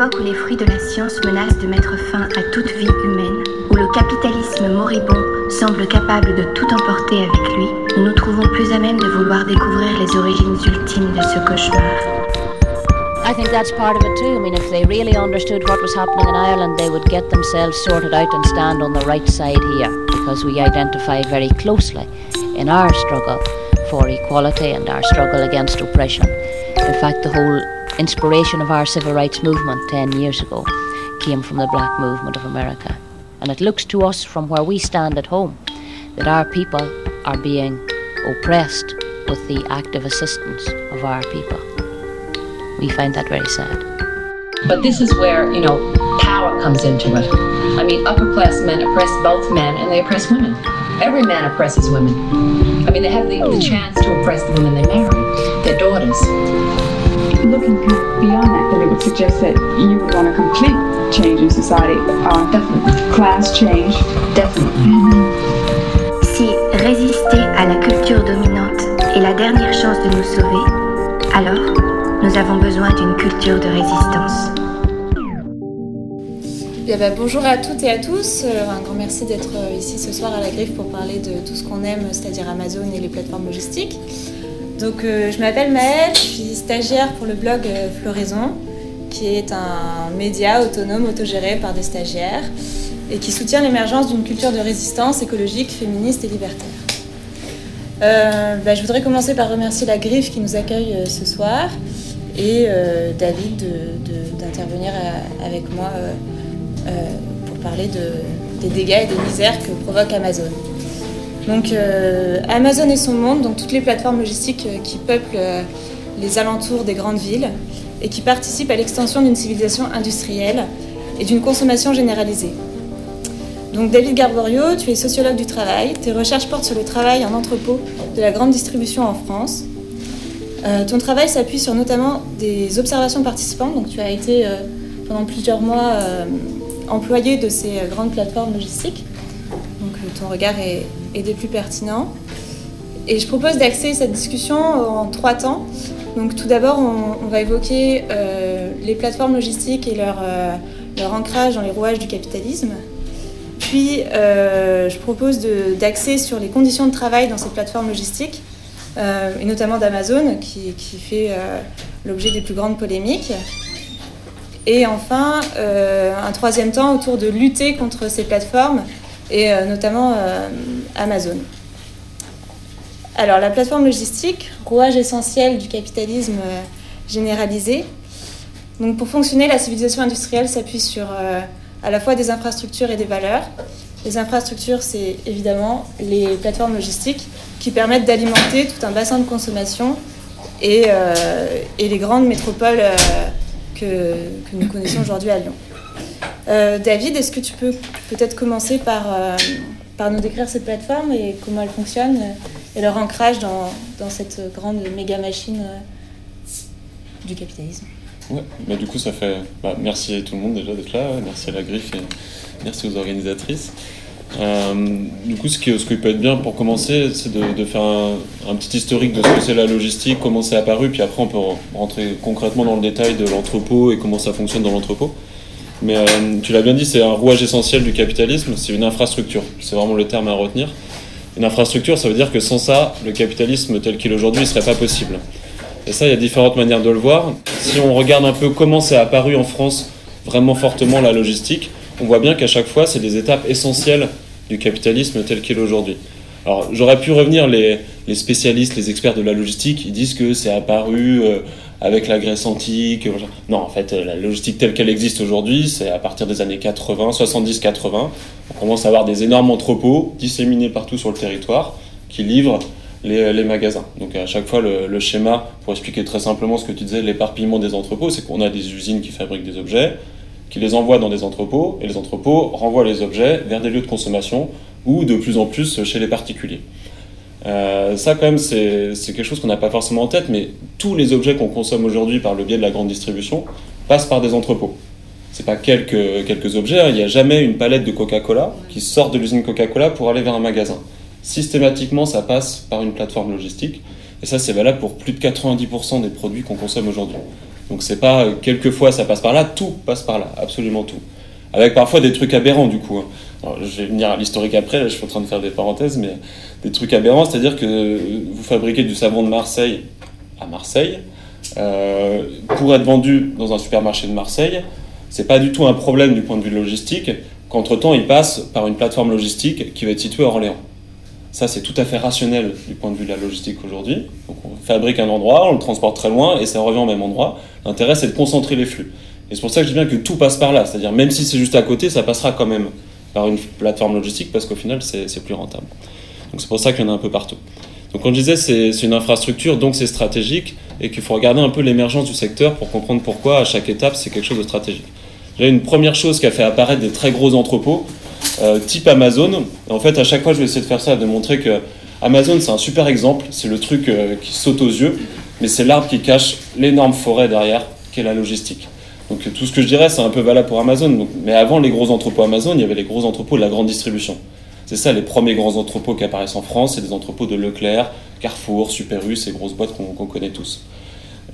époque où les fruits de la science menacent de mettre fin à toute vie humaine, où le capitalisme moribond semble capable de tout emporter avec lui, nous nous trouvons plus à même de vouloir découvrir les origines ultimes de ce cauchemar. I think that's part of it too. I mean, if they really understood what was happening in Ireland, they would get themselves sorted out and stand on the right side here because we identify very closely in our struggle for equality and our struggle against oppression. In fact, the whole inspiration of our civil rights movement 10 years ago came from the black movement of America. And it looks to us from where we stand at home that our people are being oppressed with the active assistance of our people. We find that very sad. But this is where, you know, power comes into it. I mean, upper class men oppress both men and they oppress women. Every man oppresses women. I mean, they have the, the hmm. chance to oppress the women they marry, their daughters. Looking beyond that, then it would suggest that you would want a complete change in society. Uh, Definitely. class change. Definitely. Si résister à la culture dominante est la dernière chance de nous sauver, alors nous avons besoin d'une culture de résistance. Bien, bah, bonjour à toutes et à tous. Euh, un grand merci d'être euh, ici ce soir à la Griffe pour parler de tout ce qu'on aime, c'est-à-dire Amazon et les plateformes logistiques. Donc, euh, je m'appelle Maëlle, je suis stagiaire pour le blog euh, Floraison, qui est un média autonome autogéré par des stagiaires et qui soutient l'émergence d'une culture de résistance écologique, féministe et libertaire. Euh, bah, je voudrais commencer par remercier la Griffe qui nous accueille ce soir et David d'intervenir avec moi pour parler de- des dégâts et des misères que provoque Amazon. Donc euh, Amazon et son monde, donc toutes les plateformes logistiques euh, qui peuplent euh, les alentours des grandes villes et qui participent à l'extension d'une civilisation industrielle et d'une consommation généralisée. Donc David Garborio, tu es sociologue du travail, tes recherches portent sur le travail en entrepôt de la grande distribution en France. Ton travail s'appuie sur notamment des observations participantes, donc tu as été pendant plusieurs mois employé de ces grandes plateformes logistiques. Donc ton regard est, est des plus pertinents. Et je propose d'axer cette discussion en trois temps. Donc tout d'abord, on, va évoquer euh, les plateformes logistiques et leur, euh, leur ancrage dans les rouages du capitalisme. Puis euh, je propose d'axer sur les conditions de travail dans ces plateformes logistiques, euh, et notamment d'Amazon, qui, qui fait euh, l'objet des plus grandes polémiques. Et enfin, euh, un troisième temps autour de lutter contre ces plateformes, et euh, notamment euh, Amazon. Alors, la plateforme logistique, rouage essentiel du capitalisme euh, généralisé. Donc, pour fonctionner, la civilisation industrielle s'appuie sur à la fois des infrastructures et des valeurs. Les infrastructures, c'est évidemment les plateformes logistiques qui permettent d'alimenter tout un bassin de consommation et, et les grandes métropoles que, que nous connaissons aujourd'hui à Lyon. Euh, David, est-ce que tu peux peut-être commencer par, euh, par nous décrire ces plateformes et comment elles fonctionnent euh, et leur ancrage dans, dans cette grande méga machine du capitalisme? Ouais, bah du coup, ça fait. Bah, merci à tout le monde déjà d'être là, merci à la griffe et merci aux organisatrices. Du coup, ce qui, ce qui peut être bien pour commencer, c'est de, de faire un petit historique de ce que c'est la logistique, comment c'est apparu, puis après on peut rentrer concrètement dans le détail de l'entrepôt et comment ça fonctionne dans l'entrepôt. Mais euh, tu l'as bien dit, c'est un rouage essentiel du capitalisme, c'est une infrastructure, c'est vraiment le terme à retenir. Une infrastructure, ça veut dire que sans ça, le capitalisme tel qu'il est aujourd'hui ne serait pas possible. Et ça, il y a différentes manières de le voir. Si on regarde un peu comment c'est apparu en France vraiment fortement la logistique, on voit bien qu'à chaque fois, c'est des étapes essentielles du capitalisme tel qu'il est aujourd'hui. Alors, j'aurais pu revenir, les, les spécialistes, les experts de la logistique, ils disent que c'est apparu euh, avec la Grèce antique. Non, en fait, euh, la logistique telle qu'elle existe aujourd'hui, c'est à partir des années 80, 70-80. On commence à avoir des énormes entrepôts disséminés partout sur le territoire qui livrent les, magasins. Donc à chaque fois, le schéma, pour expliquer très simplement ce que tu disais, l'éparpillement des entrepôts, c'est qu'on a des usines qui fabriquent des objets, qui les envoient dans des entrepôts, et les entrepôts renvoient les objets vers des lieux de consommation ou de plus en plus chez les particuliers. Euh, ça, quand même, c'est quelque chose qu'on n'a pas forcément en tête, mais tous les objets qu'on consomme aujourd'hui par le biais de la grande distribution passent par des entrepôts. C'est pas quelques, quelques objets, hein. il n'y a jamais une palette de Coca-Cola qui sort de l'usine Coca-Cola pour aller vers un magasin. Systématiquement, ça passe par une plateforme logistique, et ça, c'est valable pour plus de 90% des produits qu'on consomme aujourd'hui. Donc c'est pas euh, quelquefois ça passe par là, tout passe par là, absolument tout. Avec parfois des trucs aberrants du coup. hein. Je vais venir à l'historique après, là, je suis en train de faire des parenthèses, mais des trucs aberrants, c'est-à-dire que vous fabriquez du savon de Marseille à Marseille, euh, pour être vendu dans un supermarché de Marseille, c'est pas du tout un problème du point de vue logistique, qu'entre-temps il passe par une plateforme logistique qui va être située à Orléans. Ça, c'est tout à fait rationnel du point de vue de la logistique aujourd'hui. On fabrique un endroit, on le transporte très loin et ça revient au même endroit. L'intérêt, c'est de concentrer les flux. Et c'est pour ça que je dis bien que tout passe par là. C'est-à-dire, même si c'est juste à côté, ça passera quand même par une plateforme logistique parce qu'au final, c'est plus rentable. Donc, c'est pour ça qu'il y en a un peu partout. Donc, disais, c'est c'est une infrastructure, donc c'est stratégique et qu'il faut regarder un peu l'émergence du secteur pour comprendre pourquoi, à chaque étape, c'est quelque chose de stratégique. J'ai une première chose qui a fait apparaître des très gros entrepôts, euh, type Amazon. En fait, à chaque fois, je vais essayer de faire ça, de montrer que Amazon, c'est un super exemple. C'est le truc euh, qui saute aux yeux, mais c'est l'arbre qui cache l'énorme forêt derrière, qui est la logistique. Donc tout ce que je dirais, c'est un peu valable pour Amazon. Mais avant les gros entrepôts Amazon, il y avait les gros entrepôts de la grande distribution. C'est ça, les premiers grands entrepôts qui apparaissent en France, c'est des entrepôts de Leclerc, Carrefour, Super U, ces grosses boîtes qu'on qu'on connaît tous.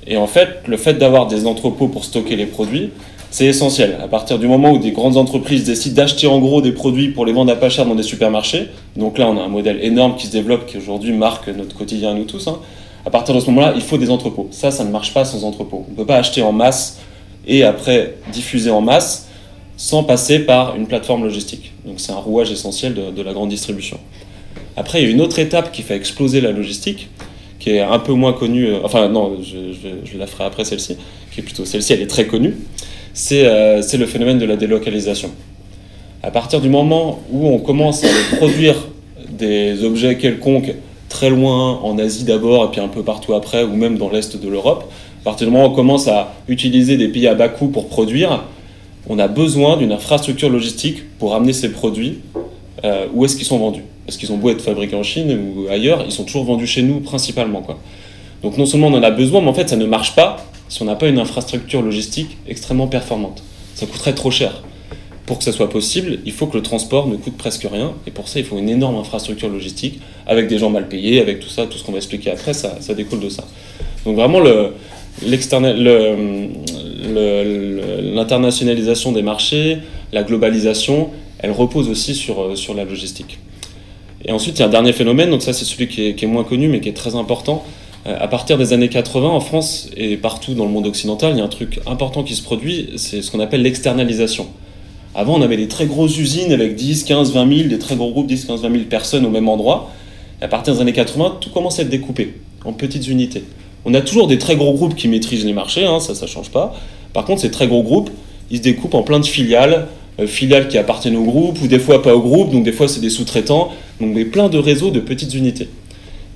Et en fait, le fait d'avoir des entrepôts pour stocker les produits, c'est essentiel. À partir du moment où des grandes entreprises décident d'acheter en gros des produits pour les vendre à pas cher dans des supermarchés, donc là on a un modèle énorme qui se développe, qui aujourd'hui marque notre quotidien à nous tous, hein. à partir de ce moment-là, il faut des entrepôts. Ça, ça ne marche pas sans entrepôts. On ne peut pas acheter en masse et après diffuser en masse sans passer par une plateforme logistique. Donc c'est un rouage essentiel de, la grande distribution. Après, il y a une autre étape qui fait exploser la logistique, qui est un peu moins connue, euh, enfin non, je, la ferai après celle-ci, qui est plutôt celle-ci, elle est très connue, c'est euh, le phénomène de la délocalisation. À partir du moment où on commence à produire des objets quelconques très loin, en Asie d'abord, et puis un peu partout après, ou même dans l'Est de l'Europe, à partir du moment où on commence à utiliser des pays à bas coût pour produire, on a besoin d'une infrastructure logistique pour amener ces produits euh, où est-ce qu'ils sont vendus. Parce qu'ils ont beau être fabriqués en Chine ou ailleurs, ils sont toujours vendus chez nous principalement. Quoi. Donc non seulement on en a besoin, mais en fait ça ne marche pas si on n'a pas une infrastructure logistique extrêmement performante. Ça coûterait trop cher. Pour que ça soit possible, il faut que le transport ne coûte presque rien, et pour ça il faut une énorme infrastructure logistique, avec des gens mal payés, avec tout ça, tout ce qu'on va expliquer après, ça, ça découle de ça. Donc vraiment le, l'internationalisation des marchés, la globalisation, elle repose aussi sur, euh, sur la logistique. Et ensuite, il y a un dernier phénomène, donc ça c'est celui qui est, qui est moins connu mais qui est très important. Euh, À partir des années 80, en France et partout dans le monde occidental, il y a un truc important qui se produit, c'est ce qu'on appelle l'externalisation. Avant, on avait des très grosses usines avec 10, 15, 20 000, des très gros groupes, 10, 15, 20 000 personnes au même endroit. À partir des années 80, tout commence à être découpé en petites unités. On a toujours des très gros groupes qui maîtrisent les marchés, hein, ça, ça change pas. Par contre, ces très gros groupes, ils se découpent en plein de filiales, euh, filiales qui appartiennent au groupe, ou des fois pas au groupe, donc des fois c'est des sous-traitants, donc mais plein de réseaux de petites unités.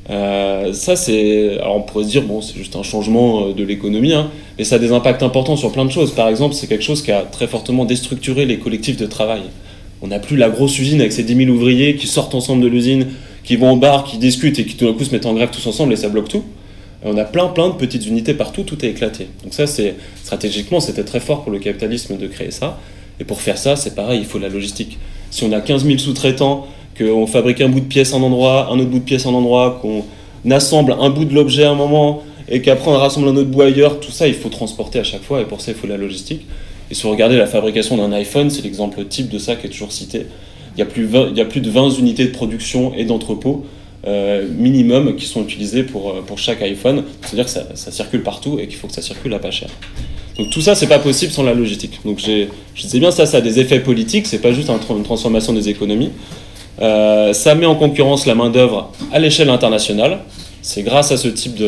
Euh, ça, c'est. Alors, on pourrait se dire, bon, c'est juste un changement euh, de l'économie, hein, mais ça a des impacts importants sur plein de choses. Par exemple, c'est quelque chose qui a très fortement déstructuré les collectifs de travail. On n'a plus la grosse usine avec ses 10 000 ouvriers qui sortent ensemble de l'usine, qui vont au bar, qui discutent et qui tout d'un coup se mettent en grève tous ensemble et ça bloque tout. Et on a plein, plein de petites unités partout, tout est éclaté. Donc, ça, c'est. Stratégiquement, c'était très fort pour le capitalisme de créer ça. Et pour faire ça, c'est pareil, il faut la logistique. Si on a 15 000 sous-traitants, qu'on fabrique un bout de pièce à un endroit, un autre bout de pièce à un endroit, qu'on assemble un bout de l'objet à un moment, et qu'après on rassemble un autre bout ailleurs, tout ça il faut transporter à chaque fois, et pour ça il faut la logistique. Et si vous regardez la fabrication d'un iPhone, c'est l'exemple type de ça qui est toujours cité. Il y a plus, 20 il y a plus de 20 unités de production et d'entrepôt euh, minimum qui sont utilisées pour, euh, pour chaque iPhone. C'est-à-dire que ça, circule partout et qu'il faut que ça circule à pas cher. Donc tout ça, c'est pas possible sans la logistique. Donc je disais bien ça, ça a des effets politiques, c'est pas juste une transformation des économies. Euh, ça met en concurrence la main-d'œuvre à l'échelle internationale. C'est grâce à ce type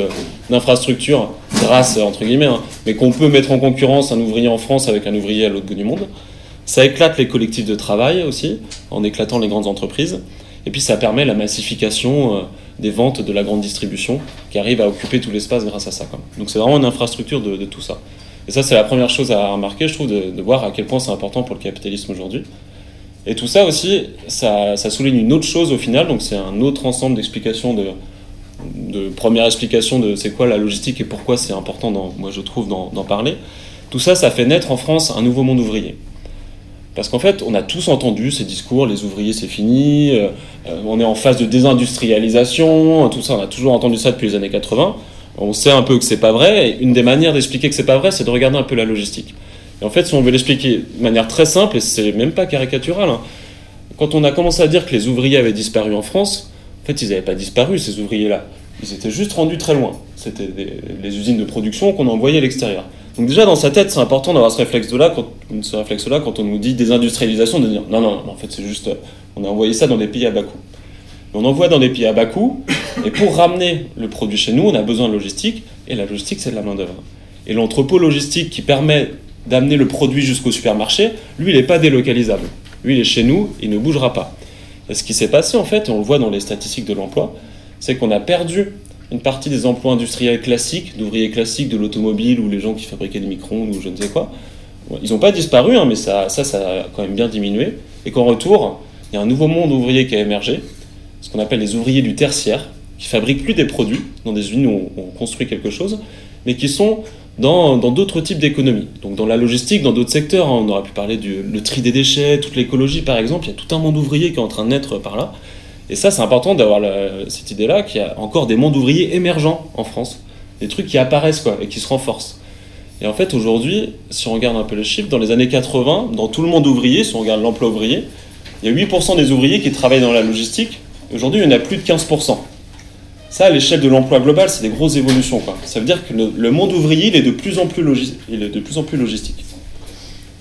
d'infrastructure, grâce entre guillemets, hein, mais qu'on peut mettre en concurrence un ouvrier en France avec un ouvrier à l'autre bout du monde. Ça éclate les collectifs de travail aussi, en éclatant les grandes entreprises. Et puis ça permet la massification euh, des ventes de la grande distribution qui arrive à occuper tout l'espace grâce à ça. Donc c'est vraiment une infrastructure de, tout ça. Et ça, c'est la première chose à remarquer, je trouve, de, voir à quel point c'est important pour le capitalisme aujourd'hui. Et tout ça aussi, ça, souligne une autre chose au final, donc c'est un autre ensemble d'explications, de, de première explication de c'est quoi la logistique et pourquoi c'est important, moi je trouve, d'en parler. Tout ça, ça fait naître en France un nouveau monde ouvrier. Parce qu'en fait, on a tous entendu ces discours, les ouvriers c'est fini, euh, euh, on est en phase de désindustrialisation, tout ça, on a toujours entendu ça depuis les années 80. On sait un peu que c'est pas vrai, et une des manières d'expliquer que c'est pas vrai, c'est de regarder un peu la logistique. Et en fait, si on veut l'expliquer de manière très simple, et c'est même pas caricatural, hein, quand on a commencé à dire que les ouvriers avaient disparu en France, en fait, ils n'avaient pas disparu, ces ouvriers-là. Ils étaient juste rendus très loin. C'était les usines de production qu'on envoyait à l'extérieur. Donc déjà, dans sa tête, c'est important d'avoir ce réflexe-là quand, on nous dit désindustrialisation, de dire non, non, en fait, c'est juste, on a envoyé ça dans des pays à bas coût. On envoie dans des pays à bas coût, et pour ramener le produit chez nous, on a besoin de logistique, et la logistique, c'est de la main-d'œuvre. Et l'entrepôt logistique qui permet d'amener le produit jusqu'au supermarché, lui, il n'est pas délocalisable. Lui, il est chez nous, il ne bougera pas. Et ce qui s'est passé, en fait, et on le voit dans les statistiques de l'emploi, c'est qu'on a perdu une partie des emplois industriels classiques, d'ouvriers classiques de l'automobile ou les gens qui fabriquaient des micro-ondes ou je ne sais quoi. Ils n'ont pas disparu, hein, mais ça, ça, a quand même bien diminué. Et qu'en retour, il y a un nouveau monde ouvrier qui a émergé, ce qu'on appelle les ouvriers du tertiaire, qui fabriquent plus des produits dans des usines où on construit quelque chose, mais qui sont dans d'autres types d'économies. Donc dans la logistique, dans d'autres secteurs, hein, on aurait pu parler du tri des déchets, toute l'écologie par exemple, il y a tout un monde ouvrier qui est en train de naître par là. Et ça, c'est important d'avoir cette idée-là, qu'il y a encore des mondes ouvriers émergents en France, des trucs qui apparaissent quoi, et qui se renforcent. Et en fait, aujourd'hui, si on regarde un peu les chiffres, dans les années 80, dans tout le monde ouvrier, si on regarde l'emploi ouvrier, il y a 8% des ouvriers qui travaillent dans la logistique. Aujourd'hui, il y en a plus de 15%. Ça, à l'échelle de l'emploi global, c'est des grosses évolutions. Quoi. Ça veut dire que le, monde ouvrier, est, de plus en plus il est de plus en plus logistique.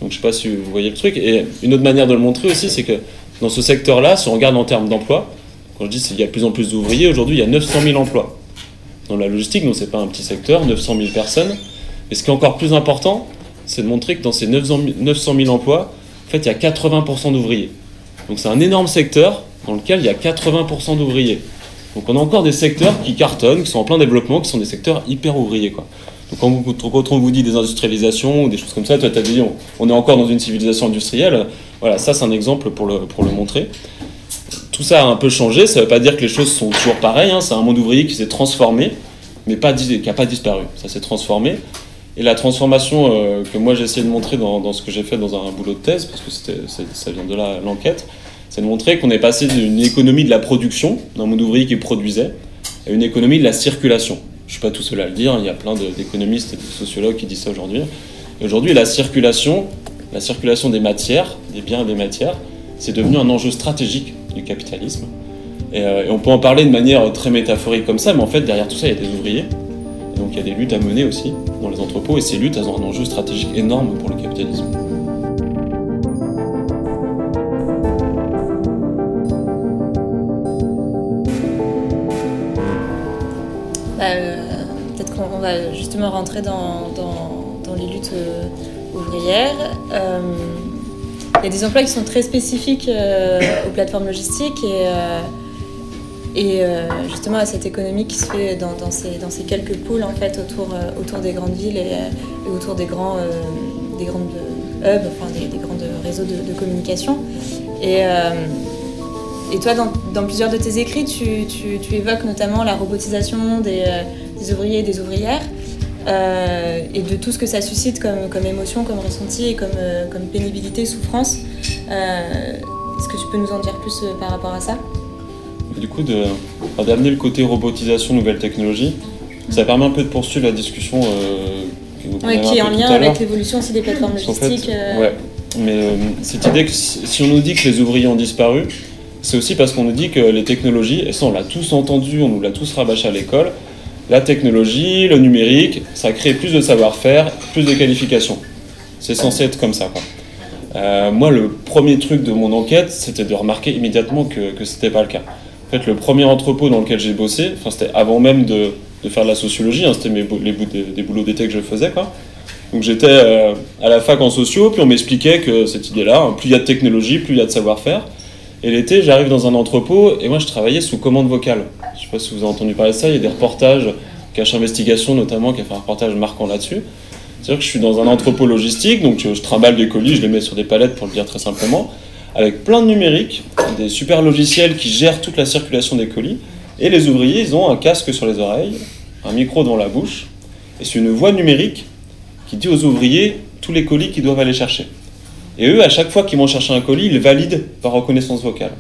Donc je ne sais pas si vous voyez le truc. Et une autre manière de le montrer aussi, c'est que dans ce secteur-là, si on regarde en termes d'emploi, quand je dis qu'il y a de plus en plus d'ouvriers, aujourd'hui il y a 900 000 emplois. Dans la logistique, donc c'est pas un petit secteur, 900 000 personnes. Et ce qui est encore plus important, c'est de montrer que dans ces 900 000 emplois, en fait, il y a 80% d'ouvriers. Donc c'est un énorme secteur dans lequel il y a 80% d'ouvriers. Donc on a encore des secteurs qui cartonnent, qui sont en plein développement, qui sont des secteurs hyper ouvriers. Donc quand, on vous dit des industrialisations ou des choses comme ça, toi tu as dit on, est encore dans une civilisation industrielle. Voilà, ça c'est un exemple pour le, pour le montrer. Tout ça a un peu changé, ça ne veut pas dire que les choses sont toujours pareilles, hein. c'est un monde ouvrier qui s'est transformé, mais qui n'a pas disparu, ça s'est transformé. Et la transformation euh, que moi j'ai essayé de montrer dans, dans ce que j'ai fait dans un, boulot de thèse, parce que ça vient de là l'enquête, c'est de montrer qu'on est passé d'une économie de la production, d'un monde ouvrier qui produisait, à une économie de la circulation. Je ne suis pas tout seul à le dire, il y a plein d'économistes et de sociologues qui disent ça aujourd'hui. Et aujourd'hui, la circulation, la circulation des matières, des biens et des matières, c'est devenu un enjeu stratégique du capitalisme. Euh, et, on peut en parler de manière très métaphorique comme ça, mais en fait, derrière tout ça, il y a des ouvriers. donc il y a des luttes à mener aussi dans les entrepôts, et ces luttes, elles ont un enjeu stratégique énorme pour le capitalisme. Euh, peut-être qu'on va justement rentrer dans, les luttes euh, ouvrières. Il y a des emplois qui sont très spécifiques aux plateformes logistiques et, et justement à cette économie qui se fait dans, ces, quelques pôles en fait autour, des grandes villes et, autour des grands des grandes hubs, enfin des, grands réseaux de, communication. Et, toi, dans, plusieurs de tes écrits, tu, évoques notamment la robotisation des, euh, ouvriers et des ouvrières. Euh, et de tout ce que ça suscite comme, émotion, comme ressenti et comme, euh, pénibilité, souffrance. Est-ce que tu peux nous en dire plus par rapport à ça? Du coup, d'amener le côté robotisation, nouvelle technologie, ça permet un peu de poursuivre la discussion qui est en lien avec l'évolution aussi des plateformes logistiques. Ouais. Mais cette idée que si on nous dit que les ouvriers ont disparu, c'est aussi parce qu'on nous dit que les technologies, et ça on l'a tous entendu, on nous l'a tous rabâché à l'école, la technologie, le numérique, ça crée plus de savoir-faire, plus de qualifications. C'est censé être comme ça. Euh, moi, le premier truc de mon enquête, c'était de remarquer immédiatement que, que ce n'était pas le cas. En fait, le premier entrepôt dans lequel j'ai bossé, c'était avant même de, de, faire de la sociologie, hein, c'était les bouts des, boulots d'été que je faisais. Quoi. Donc j'étais euh, à la fac en sociaux, puis on m'expliquait que cette idée-là, hein, plus il y a de technologie, plus il y a de savoir-faire. Et l'été, j'arrive dans un entrepôt et moi je travaillais sous commande vocale. Je ne sais pas si vous avez entendu parler de ça, il y a des reportages, Cache Investigation notamment, qui a fait un reportage marquant là-dessus. C'est-à-dire que je suis dans un entrepôt logistique, donc je trimballe des colis, je les mets sur des palettes pour le dire très simplement, avec plein de numériques, des super logiciels qui gèrent toute la circulation des colis. Et les ouvriers, ils ont un casque sur les oreilles, un micro dans la bouche, et c'est une voix numérique qui dit aux ouvriers tous les colis qu'ils doivent aller chercher. Et eux, à chaque fois qu'ils vont chercher un colis, ils valident par reconnaissance vocale.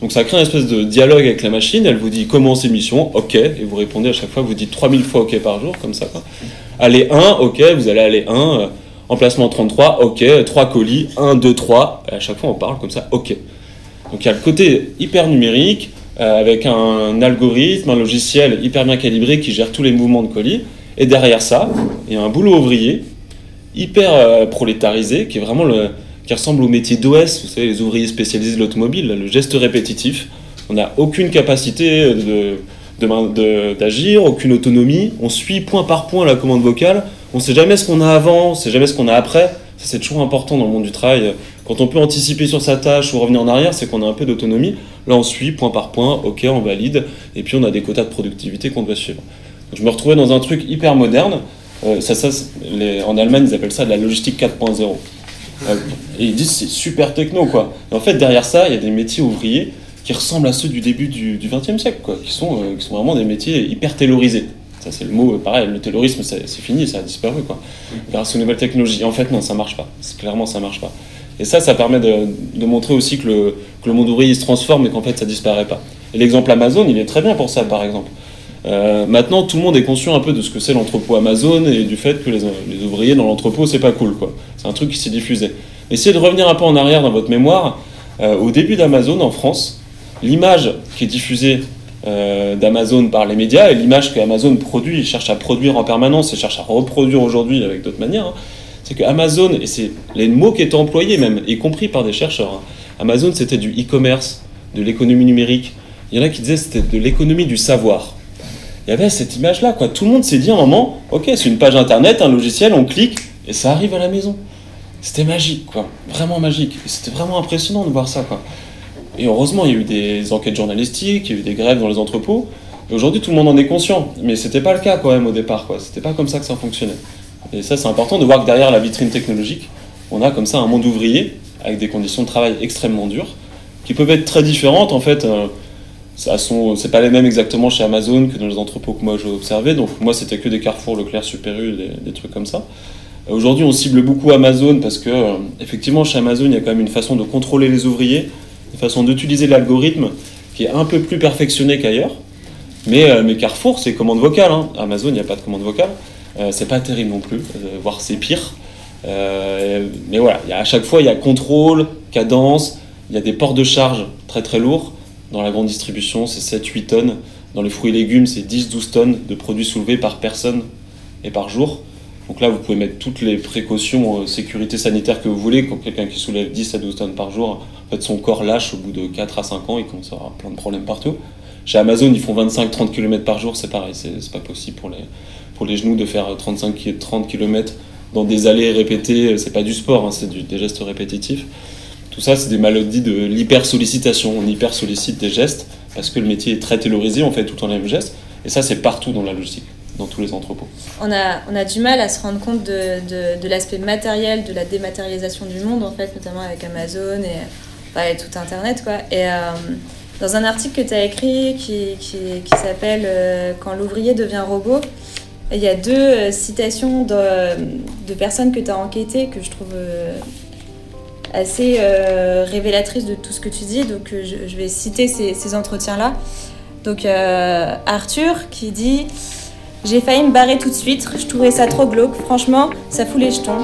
Donc ça crée une espèce de dialogue avec la machine, elle vous dit commencez mission, ok, et vous répondez à chaque fois, vous dites 3000 fois ok par jour, comme ça. Allez 1, ok, vous allez aller 1, euh, emplacement 33, ok, 3 colis, 1, 2, 3, et à chaque fois on parle comme ça, ok. Donc il y a le côté hyper numérique, euh, avec un, algorithme, un logiciel hyper bien calibré qui gère tous les mouvements de colis, et derrière ça, il y a un boulot ouvrier, hyper euh, prolétarisé, qui est vraiment qui ressemble au métier d'OS, vous savez, les ouvriers spécialisés de l'automobile, le geste répétitif. On n'a aucune capacité d'agir, aucune autonomie. On suit point par point la commande vocale. On ne sait jamais ce qu'on a avant, on ne sait jamais ce qu'on a après. Ça, c'est toujours important dans le monde du travail. Quand on peut anticiper sur sa tâche ou revenir en arrière, c'est qu'on a un peu d'autonomie. Là, on suit point par point, ok, on valide, et puis on a des quotas de productivité qu'on doit suivre. je me retrouvais dans un truc hyper moderne. Euh, en Allemagne, ils appellent ça de la logistique 4.0. Et ils disent c'est super techno quoi. En fait derrière ça il y a des métiers ouvriers qui ressemblent à ceux du début du XXe siècle quoi, qui sont, euh, qui sont vraiment des métiers hyper taylorisés. Ça c'est le mot, euh, pareil, le taylorisme c'est fini, ça a disparu quoi. Grâce aux nouvelles technologies. En fait non ça marche pas. Clairement ça marche pas. Et ça ça permet de, montrer aussi que le, que le monde ouvrier se transforme et qu'en fait ça disparaît pas. Et l'exemple Amazon il est très bien pour ça par exemple. Euh, maintenant, tout le monde est conscient un peu de ce que c'est l'entrepôt Amazon et du fait que les, ouvriers dans l'entrepôt, c'est pas cool, quoi. C'est un truc qui s'est diffusé. Essayez de revenir un peu en arrière dans votre mémoire. Euh, au début d'Amazon en France, l'image qui est diffusée euh, d'Amazon par les médias et l'image qu'Amazon produit, cherche à produire en permanence et cherche à reproduire aujourd'hui avec d'autres manières, hein, c'est que Amazon, et c'est les mots qui étaient employés même, y compris par des chercheurs, hein, Amazon c'était du e-commerce, de l'économie numérique. Il y en a qui disaient c'était de l'économie du savoir il y avait cette image-là, quoi. Tout le monde s'est dit à un moment, ok, c'est une page internet, un logiciel, on clique et ça arrive à la maison. C'était magique, quoi. Vraiment magique. C'était vraiment impressionnant de voir ça, quoi. Et heureusement, il y a eu des enquêtes journalistiques, il y a eu des grèves dans les entrepôts. Aujourd'hui, tout le monde en est conscient. Mais c'était pas le cas, quand même, au départ, quoi. C'était pas comme ça que ça fonctionnait. Et ça, c'est important de voir que derrière la vitrine technologique, on a comme ça un monde ouvrier avec des conditions de travail extrêmement dures, qui peuvent être très différentes, en fait. Euh, c'est pas les mêmes exactement chez Amazon que dans les entrepôts que moi j'ai observé. Donc moi c'était que des Carrefour, Leclerc, Super U, des, des trucs comme ça. Aujourd'hui on cible beaucoup Amazon parce que euh, effectivement chez Amazon il y a quand même une façon de contrôler les ouvriers, une façon d'utiliser l'algorithme qui est un peu plus perfectionné qu'ailleurs. Mais, euh, Carrefour c'est commande vocale. Hein. Amazon il n'y a pas de commande vocale. Euh, c'est pas terrible non plus, voire c'est pire. mais voilà, à chaque fois il y a contrôle, cadence, il y a des ports de charge très très lourds. Dans la grande distribution, c'est 7-8 tonnes. Dans les fruits et légumes, c'est 10-12 tonnes de produits soulevés par personne et par jour. Donc là, vous pouvez mettre toutes les précautions euh, sécurité sanitaire que vous voulez. Quand quelqu'un qui soulève 10 à 12 tonnes par jour, en fait, son corps lâche au bout de 4 à 5 ans, il commence à avoir plein de problèmes partout. Chez Amazon, ils font 25-30 km par jour, c'est pareil, c'est pas possible pour les, pour les genoux de faire 35-30 km dans des allées répétées, c'est pas du sport, hein, c'est des gestes répétitifs. Tout ça, c'est des maladies de l'hypersollicitation. On hyper sollicite des gestes parce que le métier est très taylorisé, on fait tout en même geste. Et ça, c'est partout dans la logistique, dans tous les entrepôts. On a, on a du mal à se rendre compte de, de, l'aspect matériel, de la dématérialisation du monde, en fait, notamment avec Amazon et, tout Internet. Quoi. Et euh, dans un article que tu as écrit qui, qui, qui s'appelle euh, Quand l'ouvrier devient robot, il y a deux euh, citations de, de personnes que tu as enquêtées que je trouve assez euh, révélatrice de tout ce que tu dis. Donc euh, je, vais citer ces, entretiens-là. Donc euh, Arthur qui dit J'ai failli me barrer tout de suite, je trouvais ça trop glauque, franchement, ça fout les jetons.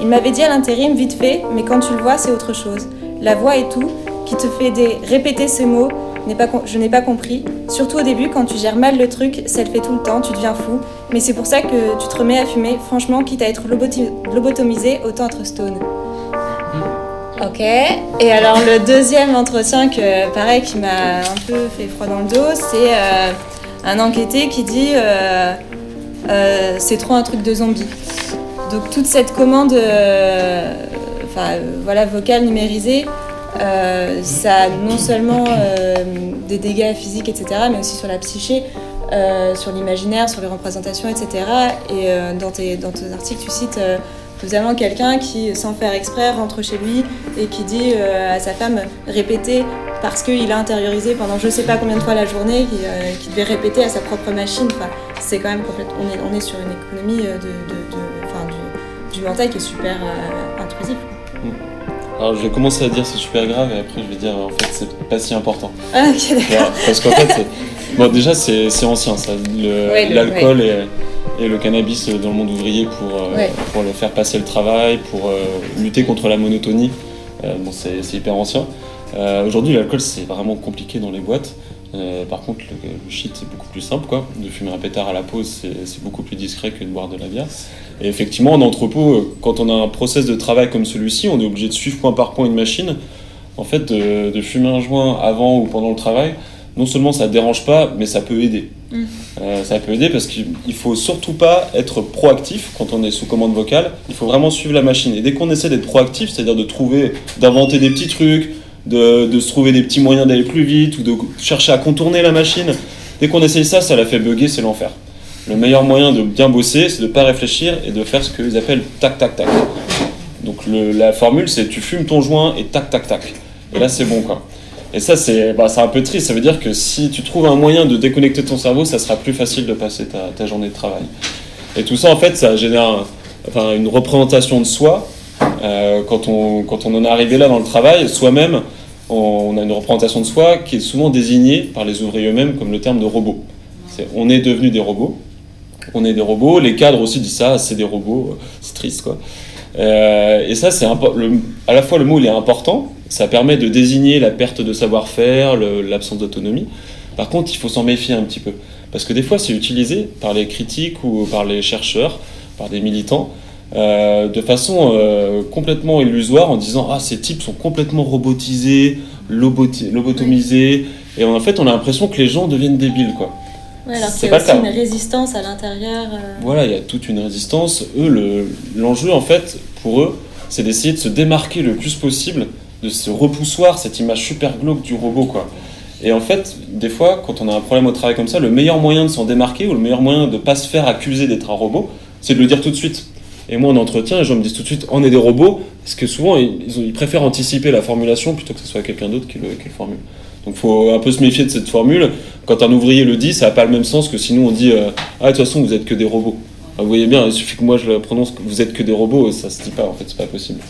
Il m'avait dit à l'intérim vite fait, mais quand tu le vois, c'est autre chose. La voix et tout, qui te fait répéter ces mots, pas je n'ai pas compris. Surtout au début, quand tu gères mal le truc, ça le fait tout le temps, tu deviens fou. Mais c'est pour ça que tu te remets à fumer. Franchement, quitte à être lobotomisé, autant être stone. Ok. Et alors le deuxième entretien que pareil qui m'a un peu fait froid dans le dos, c'est euh, un enquêté qui dit euh, euh, c'est trop un truc de zombie. Donc toute cette commande, enfin voilà vocale numérisée, ça a non seulement des dégâts physiques etc, mais aussi sur la psyché. sur l'imaginaire, sur les représentations, etc. Et dans, tes, dans tes articles, tu cites Notamment quelqu'un qui, sans faire exprès, rentre chez lui et qui dit euh, à sa femme répéter parce qu'il a intériorisé pendant je sais pas combien de fois la journée, euh, devait répéter à sa propre machine. Enfin, c'est quand même complètement. On est, on est sur une économie euh, de, de, du, mental qui est super intrusif. Alors je vais commencer à dire c'est super grave et après je vais dire en fait c'est pas si important. Ah, ok, d'accord. Voilà, parce qu'en fait, bon, déjà c'est ancien ça, le- Ouais, l'alcool et, et le cannabis dans le monde ouvrier pour, euh, Ouais. pour le faire passer le travail, pour euh, lutter contre la monotonie. Euh, bon, c'est hyper ancien. Aujourd'hui, l'alcool c'est vraiment compliqué dans les boîtes. Euh, par contre, le, le shit c'est beaucoup plus simple quoi. De fumer un pétard à la pause, c'est beaucoup plus discret que de boire de la bière. Et effectivement, en entrepôt, quand on a un process de travail comme celui-ci, on est obligé de suivre point par point une machine. En fait, de, de fumer un joint avant ou pendant le travail, non seulement ça dérange pas, mais ça peut aider. Mm. Euh, ça peut aider parce qu'il il faut surtout pas être proactif quand on est sous commande vocale. Il faut vraiment suivre la machine. Et dès qu'on essaie d'être proactif, c'est-à-dire de trouver, d'inventer des petits trucs, de, de se trouver des petits moyens d'aller plus vite ou de chercher à contourner la machine, dès qu'on essaye ça, ça la fait bugger, c'est l'enfer. Le meilleur moyen de bien bosser, c'est de pas réfléchir et de faire ce qu'ils appellent tac tac tac. Donc le- la formule, c'est tu fumes ton joint et tac tac tac. Et là, c'est bon quoi. Et ça, c'est bah, un peu triste. Ça veut dire que si tu trouves un moyen de déconnecter ton cerveau, ça sera plus facile de passer ta, journée de travail. Et tout ça, en fait, ça génère enfin, une représentation de soi. Euh, quand, on, quand on en est arrivé là dans le travail, soi-même, on, a une représentation de soi qui est souvent désignée par les ouvriers eux-mêmes comme le terme de robot. On est devenu des robots. On est des robots. Les cadres aussi disent ça, c'est des robots. C'est triste, quoi. Euh, et ça, c'est à la fois le mot il est important, ça permet de désigner la perte de savoir-faire, l'absence d'autonomie. Par contre, il faut s'en méfier un petit peu. Parce que des fois, c'est utilisé par les critiques ou par les chercheurs, par des militants, euh, de façon euh, complètement illusoire en disant Ah, ces types sont complètement robotisés, lobotomisés. Et en fait, on a l'impression que les gens deviennent débiles, quoi. Ouais, alors C'est pas aussi une résistance à l'intérieur. euh, Voilà, il y a toute une résistance. Eux, le- l'enjeu, en fait, pour eux, c'est d'essayer de se démarquer le plus possible de ce repoussoir, cette image super glauque du robot, quoi. Et en fait, des fois, quand on a un problème au travail comme ça, le meilleur moyen de s'en démarquer ou le meilleur moyen de ne pas se faire accuser d'être un robot, c'est de le dire tout de suite. Et moi, en entretien, les gens me disent tout de suite, on est des robots, parce que souvent, ils, préfèrent anticiper la formulation plutôt que ce soit quelqu'un d'autre qui le, formule. Donc, faut un peu se méfier de cette formule. Quand un ouvrier le dit, ça n'a pas le même sens que sinon on dit, euh, ah, de toute façon, vous êtes que des robots. Ah, vous voyez bien, il suffit que moi je le prononce, vous êtes que des robots, ça se dit pas, en fait, c'est pas possible.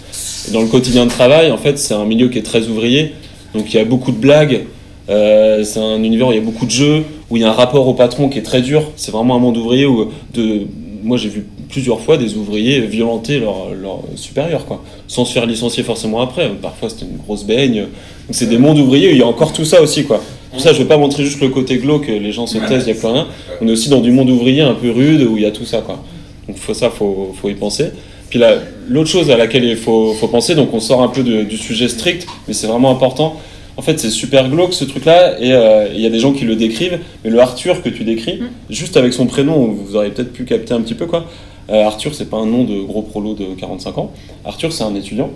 Dans le quotidien de travail, en fait, c'est un milieu qui est très ouvrier, donc il y a beaucoup de blagues, euh, c'est un univers où il y a beaucoup de jeux, où il y a un rapport au patron qui est très dur. C'est vraiment un monde ouvrier où, de, moi j'ai vu plusieurs fois des ouvriers violenter leurs leur supérieurs, quoi, sans se faire licencier forcément après. Parfois c'était une grosse baigne. Donc c'est des mondes ouvriers où il y a encore tout ça aussi, quoi. Pour ça, je veux pas montrer juste le côté glauque, les gens se taisent, il n'y a plus rien. On est aussi dans du monde ouvrier un peu rude où il y a tout ça, quoi. Donc faut ça, faut, faut y penser. Puis là, l'autre chose à laquelle il faut, faut penser, donc on sort un peu de- du sujet strict, mais c'est vraiment important. En fait, c'est super glauque ce truc-là, et euh, il y a des gens qui le décrivent, mais le Arthur que tu décris, juste avec son prénom, vous auriez peut-être pu capter un petit peu quoi. Euh, Arthur, c'est pas un nom de gros prolo de 45 ans. Arthur, c'est un étudiant.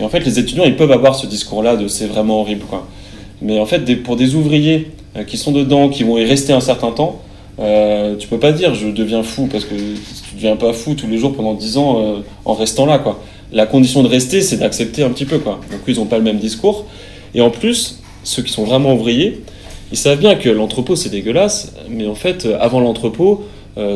Et en fait, les étudiants, ils peuvent avoir ce discours-là de c'est vraiment horrible quoi. Mais en fait, pour des ouvriers euh, qui sont dedans, qui vont y rester un certain temps, euh, tu peux pas dire je deviens fou parce que tu deviens pas fou tous les jours pendant 10 ans euh, en restant là. La condition de rester, c'est d'accepter un petit peu quoi. Donc ils ont pas le même discours. Et en plus, ceux qui sont vraiment ouvriers, ils savent bien que l'entrepôt c'est dégueulasse, mais en fait, euh, avant l'entrepôt,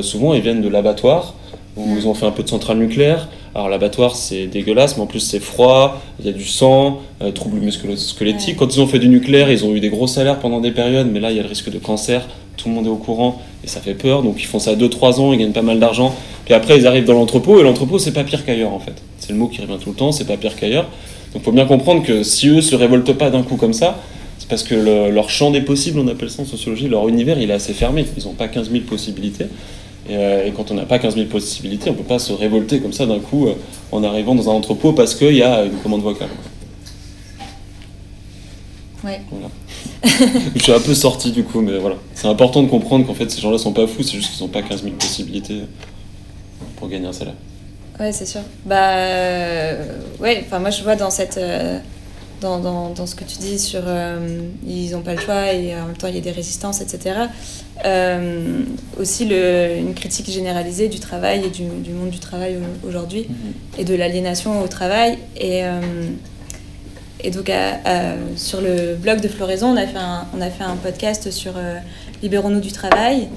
souvent ils viennent de l'abattoir où ils ont fait un peu de centrale nucléaire. Alors l'abattoir c'est dégueulasse, mais en plus c'est froid, il y a du sang, euh, troubles musculo-squelettiques. Ouais. Quand ils ont fait du nucléaire, ils ont eu des gros salaires pendant des périodes, mais là il y a le risque de cancer, tout le monde est au courant et ça fait peur. Donc ils font ça 2-3 ans, ils gagnent pas mal d'argent. Puis après ils arrivent dans l'entrepôt et l'entrepôt c'est pas pire qu'ailleurs en fait. C'est le mot qui revient tout le temps, c'est pas pire qu'ailleurs. Donc faut bien comprendre que si eux se révoltent pas d'un coup comme ça, c'est parce que le- leur champ des possibles, on appelle ça en sociologie, leur univers il est assez fermé. Ils n'ont pas 15 000 possibilités. Et, euh, et quand on n'a pas 15 000 possibilités, on peut pas se révolter comme ça d'un coup euh, en arrivant dans un entrepôt parce qu'il y a une commande vocale. Ouais. Voilà. Je suis un peu sorti du coup, mais voilà. C'est important de comprendre qu'en fait ces gens-là sont pas fous, c'est juste qu'ils n'ont pas 15 000 possibilités pour gagner un salaire. Ouais, c'est sûr. Bah, euh, ouais, enfin, moi je vois dans cette. Dans, dans, dans ce que tu dis sur euh, ils n'ont pas le choix et en même temps il y a des résistances, etc. Euh, aussi le, une critique généralisée du travail et du, du monde du travail au- aujourd'hui et de l'aliénation au travail. Et, euh, et donc à- à- sur le blog de Floraison, on a fait un, on a fait un podcast sur Libérons-nous du travail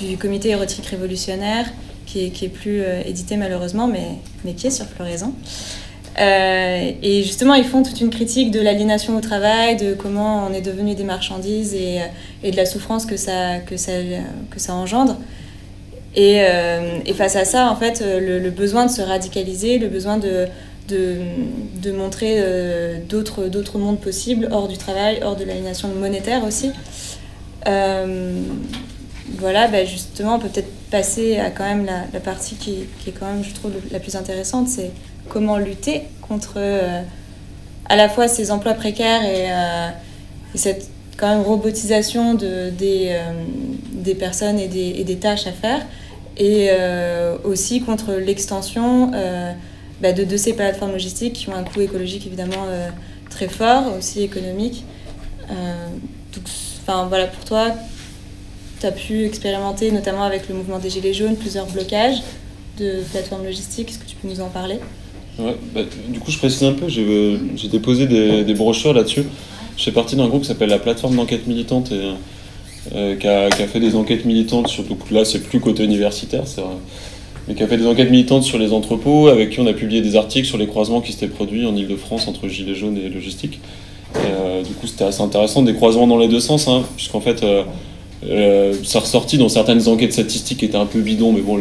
du comité érotique révolutionnaire qui est, qui est plus édité malheureusement, mais, mais qui est sur Floraison. Euh, et justement, ils font toute une critique de l'aliénation au travail, de comment on est devenu des marchandises et, et de la souffrance que ça, que ça, que ça engendre. Et, euh, et, face à ça, en fait, le, besoin de se radicaliser, le besoin de, de, de montrer euh, d'autres, mondes possibles, hors du travail, hors de l'aliénation monétaire aussi. Euh, voilà, bah justement, on peut peut-être passer à quand même la, la partie qui, qui, est quand même, je trouve, la plus intéressante, c'est comment lutter contre euh, à la fois ces emplois précaires et, euh, et cette robotisation euh, des personnes et des, tâches à faire, et aussi contre l'extension bah de, de, ces plateformes logistiques qui ont un coût écologique évidemment très fort, aussi économique. voilà, pour toi, tu as pu expérimenter, notamment avec le mouvement des Gilets jaunes, plusieurs blocages de plateformes logistiques. Est-ce que tu peux nous en parler? Bah, du coup, je précise un peu, j'ai déposé des, brochures là-dessus. Je fais partie d'un groupe qui s'appelle la plateforme d'enquête militante et euh, qui, a, fait des enquêtes militantes, surtout là, c'est plus côté universitaire, mais qui a fait des enquêtes militantes sur les entrepôts, avec qui on a publié des articles sur les croisements qui s'étaient produits en Ile-de-France entre Gilets jaunes et logistique. Euh, du coup, c'était assez intéressant, des croisements dans les deux sens, hein, puisqu'en fait, euh, euh, ça ressortit dans certaines enquêtes statistiques qui étaient un peu bidons, mais bon,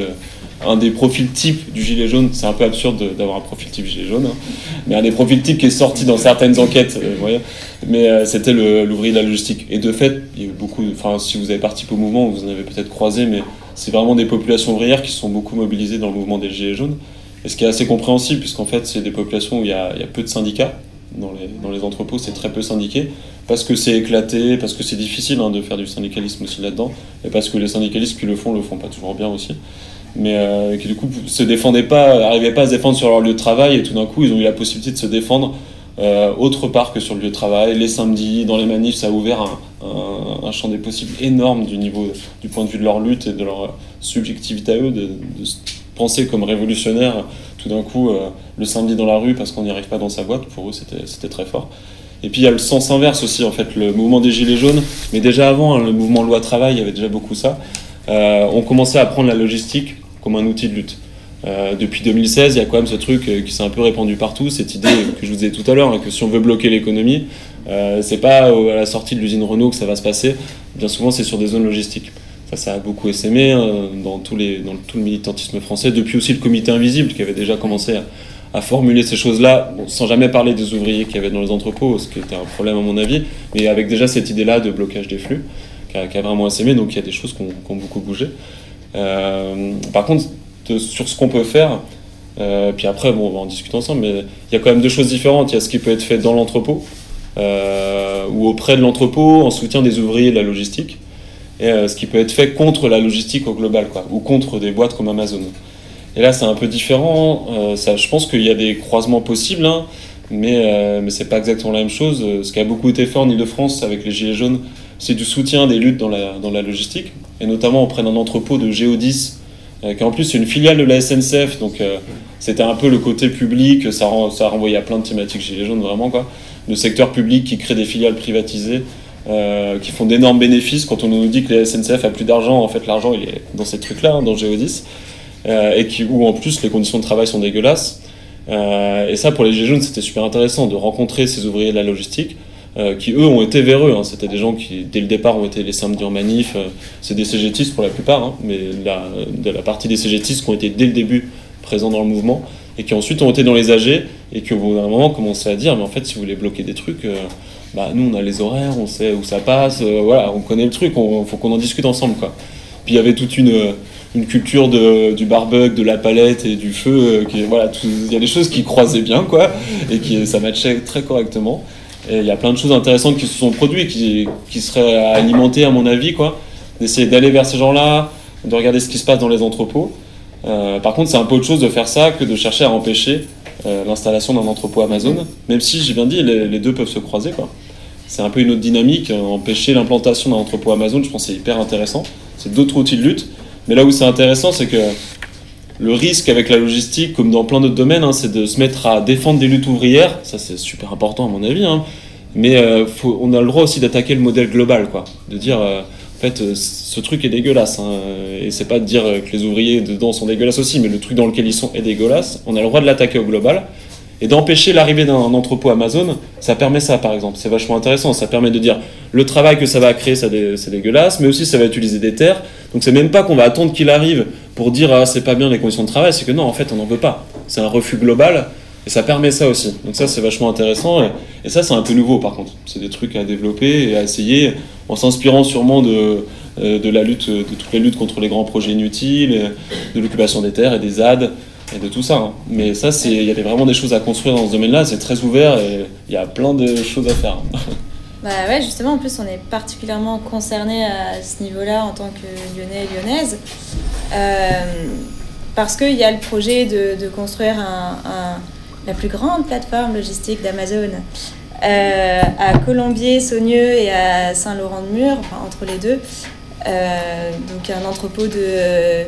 un des profils types du gilet jaune, c'est un peu absurde d'avoir un profil type gilet jaune, hein, mais un des profils types qui est sorti dans certaines enquêtes, euh, voyez, mais euh, c'était l'ouvrier de la logistique. Et de fait, il y a beaucoup, enfin, si vous avez participé au mouvement, vous en avez peut-être croisé, mais c'est vraiment des populations ouvrières qui sont beaucoup mobilisées dans le mouvement des gilets jaunes. Et ce qui est assez compréhensible, puisqu'en fait, c'est des populations où il y, a, peu de syndicats. Dans les, dans les entrepôts, c'est très peu syndiqué, parce que c'est éclaté, parce que c'est difficile hein, de faire du syndicalisme aussi là-dedans, et parce que les syndicalistes qui le font, le font pas toujours bien aussi mais euh, qui du coup se défendaient pas, n'arrivaient pas à se défendre sur leur lieu de travail et tout d'un coup ils ont eu la possibilité de se défendre euh, autre part que sur le lieu de travail. Les samedis, dans les manifs, ça a ouvert un, champ des possibles énorme du niveau, du point de vue de leur lutte et de leur subjectivité à eux, de, de se penser comme révolutionnaire tout d'un coup euh, le samedi dans la rue parce qu'on n'y arrive pas dans sa boîte. Pour eux, c'était très fort. Et puis il y a le sens inverse aussi, en fait, le mouvement des Gilets jaunes, mais déjà avant, hein, le mouvement loi travail, il y avait déjà beaucoup ça. Euh, on commençait à prendre la logistique comme un outil de lutte. Euh, depuis 2016, il y a quand même ce truc euh, qui s'est un peu répandu partout, cette idée que je vous disais tout à l'heure, hein, que si on veut bloquer l'économie, euh, c'est pas à la sortie de l'usine Renault que ça va se passer, bien souvent c'est sur des zones logistiques. Ça, a beaucoup essaimé hein, dans, tout le militantisme français, depuis aussi le comité invisible qui avait déjà commencé à, formuler ces choses-là, sans jamais parler des ouvriers qu'il y avait dans les entrepôts, ce qui était un problème à mon avis, mais avec déjà cette idée-là de blocage des flux, qui a, vraiment essaimé, donc il y a des choses qui ont beaucoup bougé. Euh, par contre, sur ce qu'on peut faire, euh, puis après, bon, on va en discuter ensemble, mais il y a quand même deux choses différentes. Il y a ce qui peut être fait dans l'entrepôt, euh, ou auprès de l'entrepôt, en soutien des ouvriers de la logistique, et ce qui peut être fait contre la logistique au global, quoi, ou contre des boîtes comme Amazon. Et là, c'est un peu différent. Ça, je pense qu'il y a des croisements possibles, hein, mais, mais c'est pas exactement la même chose. Ce qui a beaucoup été fait en Ile-de-France avec les Gilets jaunes, c'est du soutien des luttes dans la, dans la logistique, et notamment auprès d'un entrepôt de Géodis, euh, qui en plus est une filiale de la SNCF, donc euh, c'était un peu le côté public, ça, rend, ça renvoyait à plein de thématiques Gilets jaunes, vraiment, quoi. Le secteur public qui crée des filiales privatisées, euh, qui font d'énormes bénéfices. Quand on nous dit que la SNCF a plus d'argent, en fait, l'argent, il est dans ces trucs-là, hein, dans Géodis, et qui, où en plus les conditions de travail sont dégueulasses. et ça, pour les Gilets c'était super intéressant de rencontrer ces ouvriers de la logistique euh, qui eux ont été véreux. Hein. C'était des gens qui, dès le départ, ont été les samedis en. Euh, c'est des CGTistes pour la plupart, hein, mais la, de la partie des CGTistes qui ont été dès le début présents dans le mouvement et qui ensuite ont été dans les AG et qui au bout d'un moment commençaient à dire mais en fait si vous voulez bloquer des trucs euh, bah nous on a les horaires on sait où ça passe voilà on connaît le truc il faut qu'on en discute ensemble puis il y avait toute une, culture de, du barbecue de la palette et du feu voilà il y a des choses qui croisaient bien quoi et qui ça matchait très correctement et il y a plein de choses intéressantes qui se sont produites, qui, qui seraient alimentées, à mon avis, quoi. D'essayer d'aller vers ces gens-là, de regarder ce qui se passe dans les entrepôts. Euh, par contre, c'est un peu autre chose de faire ça que de chercher à empêcher euh, l'installation d'un entrepôt Amazon, même si, j'ai bien dit, les, deux peuvent se croiser, quoi. C'est un peu une autre dynamique. Empêcher l'implantation d'un entrepôt Amazon, je pense que c'est hyper intéressant. C'est d'autres outils de lutte. Mais là où c'est intéressant, c'est que le risque avec la logistique, comme dans plein d'autres domaines, hein, c'est de se mettre à défendre des luttes ouvrières. Ça, c'est super important à mon avis. Hein. Mais euh, on a le droit aussi d'attaquer le modèle global, quoi. De dire, euh, en fait, euh, ce truc est dégueulasse. Hein, et c'est pas de dire que les ouvriers dedans sont dégueulasses aussi, mais le truc dans lequel ils sont est dégueulasse. On a le droit de l'attaquer au global. Et d'empêcher l'arrivée d'un entrepôt Amazon, ça permet ça par exemple. C'est vachement intéressant. Ça permet de dire le travail que ça va créer, c'est dégueulasse, mais aussi ça va utiliser des terres. Donc c'est même pas qu'on va attendre qu'il arrive pour dire ah, c'est pas bien les conditions de travail, c'est que non, en fait on n'en veut pas. C'est un refus global et ça permet ça aussi. Donc ça c'est vachement intéressant. Et, ça c'est un peu nouveau par contre. C'est des trucs à développer et à essayer en s'inspirant sûrement de, euh, la lutte, de toutes les luttes contre les grands projets inutiles, de l'occupation des terres et des ZAD et de tout ça. Hein. Mais ça, il y avait vraiment des choses à construire dans ce domaine-là, c'est très ouvert et il y a plein de choses à faire. Bah ouais, justement, en plus, on est particulièrement concerné à ce niveau-là en tant que Lyonnais et Lyonnaise, euh, parce qu'il y a le projet de, construire un, la plus grande plateforme logistique d'Amazon euh, à Colombier, Saunieux et à Saint-Laurent-de-Mur, entre les deux. Euh, donc un entrepôt de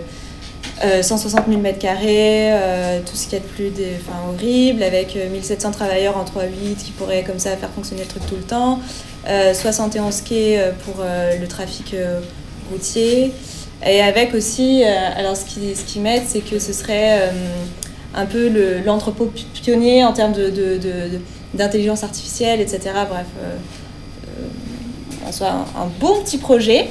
160 000 m2, tout ce qu'il y a de plus enfin, horrible, avec 1700 euh, travailleurs en 3-8 qui pourraient comme ça faire fonctionner le truc tout le temps, 71 euh, quais euh, pour le trafic routier, et avec aussi, alors ce qu'ils qui mettent, c'est que ce serait un peu l'entrepôt pionnier en termes d'intelligence de, de, artificielle, etc. Bref, en soit un, un, bon petit projet.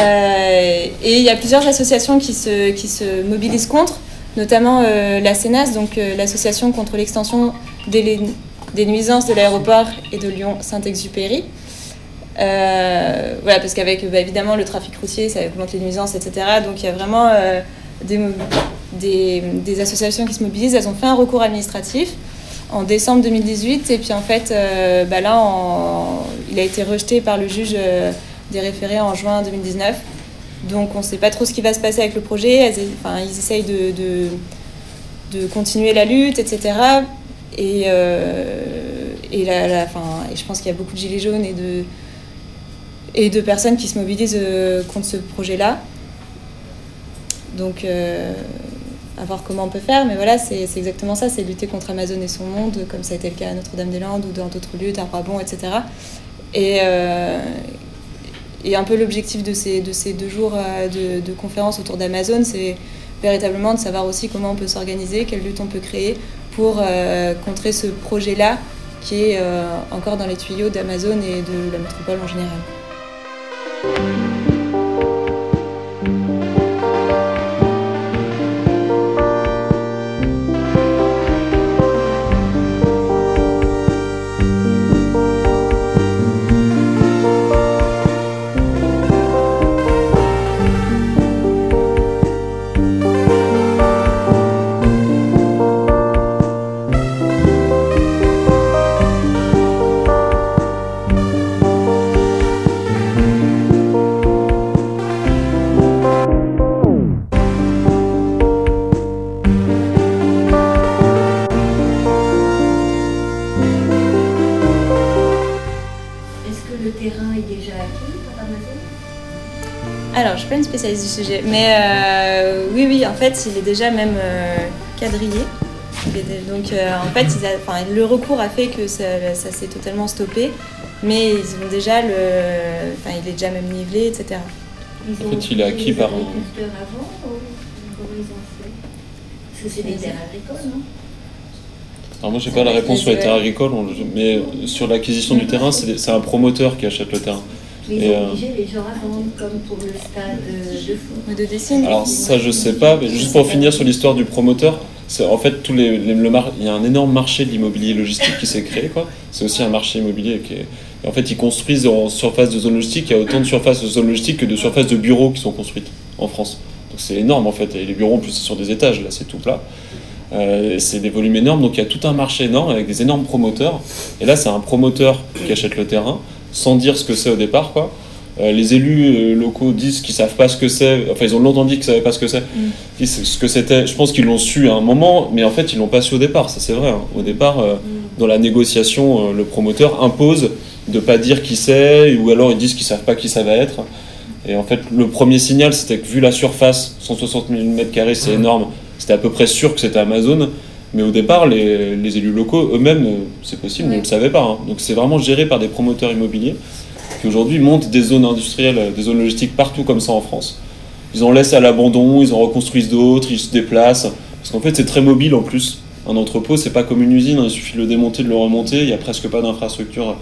Euh, et il y a plusieurs associations qui se, qui se mobilisent contre, notamment euh, la CENAS, donc euh, l'association contre l'extension des, des, nuisances de l'aéroport et de Lyon-Saint-Exupéry. voilà, parce qu'avec bah, évidemment le trafic routier, ça augmente les nuisances, etc. Donc il y a vraiment des, des, associations qui se mobilisent. Elles ont fait un recours administratif en décembre 2018, et puis en fait, bah, là, il a été rejeté par le juge référés en juin 2019. Donc on ne sait pas trop ce qui va se passer avec le projet. enfin, ils essayent de, de, continuer la lutte, etc. Et, euh, et, la, enfin, et je pense qu'il y a beaucoup de gilets jaunes et de, et de personnes qui se mobilisent euh, contre ce projet-là. Donc euh, à voir comment on peut faire. Mais voilà, c'est exactement ça, c'est lutter contre Amazon et son monde, comme ça a été le cas à Notre-Dame-des-Landes ou dans d'autres lieux, d'Arbrabon, etc. Et, et un peu l'objectif de ces, de ces deux jours euh, de, de conférences autour d'Amazon, c'est véritablement de savoir aussi comment on peut s'organiser, quelle lutte on peut créer pour euh, contrer ce projet-là qui est euh, encore dans les tuyaux d'Amazon et de la métropole en général. Du sujet. Mais euh, oui, oui, en fait, il est déjà même euh, quadrillé. Donc, euh, en fait, le recours a fait que ça, s'est totalement stoppé. Mais ils ont déjà le. Enfin, il est déjà même nivelé, etc. en fait, il est acquis par. avant comment ils ont fait? Parce que c'est des terres agricoles, non? Alors moi, j'ai pas la réponse sur les terres agricoles, mais sur l'acquisition du terrain, c'est un promoteur qui achète le terrain. Obligé les gens à vendre comme pour le stade de foot. De dessin. Alors ça je sais pas, mais juste pour finir sur l'histoire du promoteur, c'est en fait tous les, le il y a un énorme marché de l'immobilier logistique qui s'est créé quoi. C'est aussi un marché immobilier qui est en fait ils construisent en surface de zone logistique, il y a autant de surfaces de zone logistique que de surfaces de bureaux qui sont construites en France. Donc c'est énorme en fait et les bureaux en plus c'est sur des étages là c'est tout plat. Euh, c'est des volumes énormes, donc il y a tout un marché énorme avec des énormes promoteurs. Et là, c'est un promoteur qui achète le terrain sans dire ce que c'est au départ, quoi. Euh, les élus euh, locaux disent qu'ils savent pas ce que c'est. Enfin, ils ont longtemps dit qu'ils savaient pas ce que c'est. Mm. Ce que c'était. Je pense qu'ils l'ont su à un moment, mais en fait, ils l'ont pas su au départ. Ça, c'est vrai. Hein. Au départ, euh, mm. dans la négociation, le promoteur impose de pas dire qui c'est, ou alors ils disent qu'ils savent pas qui ça va être. Et en fait, le premier signal, c'était que vu la surface, 160 000 m2, c'est énorme. C'était à peu près sûr que c'était Amazon. Mais au départ, les, les élus locaux eux-mêmes, c'est possible, ne le savaient pas. Hein. Donc c'est vraiment géré par des promoteurs immobiliers qui aujourd'hui montent des zones industrielles, des zones logistiques partout comme ça en France. Ils en laissent à l'abandon, ils en reconstruisent d'autres, ils se déplacent. Parce qu'en fait, c'est très mobile en plus. Un entrepôt, c'est pas comme une usine, hein, il suffit de le démonter, de le remonter, il n'y a presque pas d'infrastructure,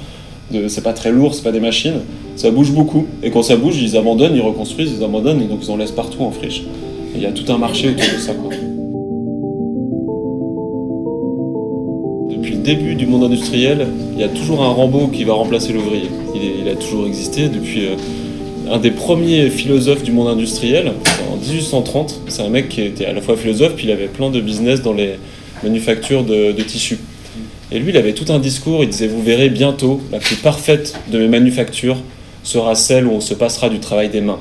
de... c'est pas très lourd, c'est pas des machines. Ça bouge beaucoup. Et quand ça bouge, ils abandonnent, ils reconstruisent, ils abandonnent, et donc ils en laissent partout en friche. Il y a tout un marché autour de ça. Quoi. Début du monde industriel, il y a toujours un Rambo qui va remplacer l'ouvrier. Il, il a toujours existé depuis euh, un des premiers philosophes du monde industriel, en 1830. C'est un mec qui était à la fois philosophe, puis il avait plein de business dans les manufactures de, de tissus. Et lui, il avait tout un discours, il disait, vous verrez bientôt, la plus parfaite de mes manufactures sera celle où on se passera du travail des mains.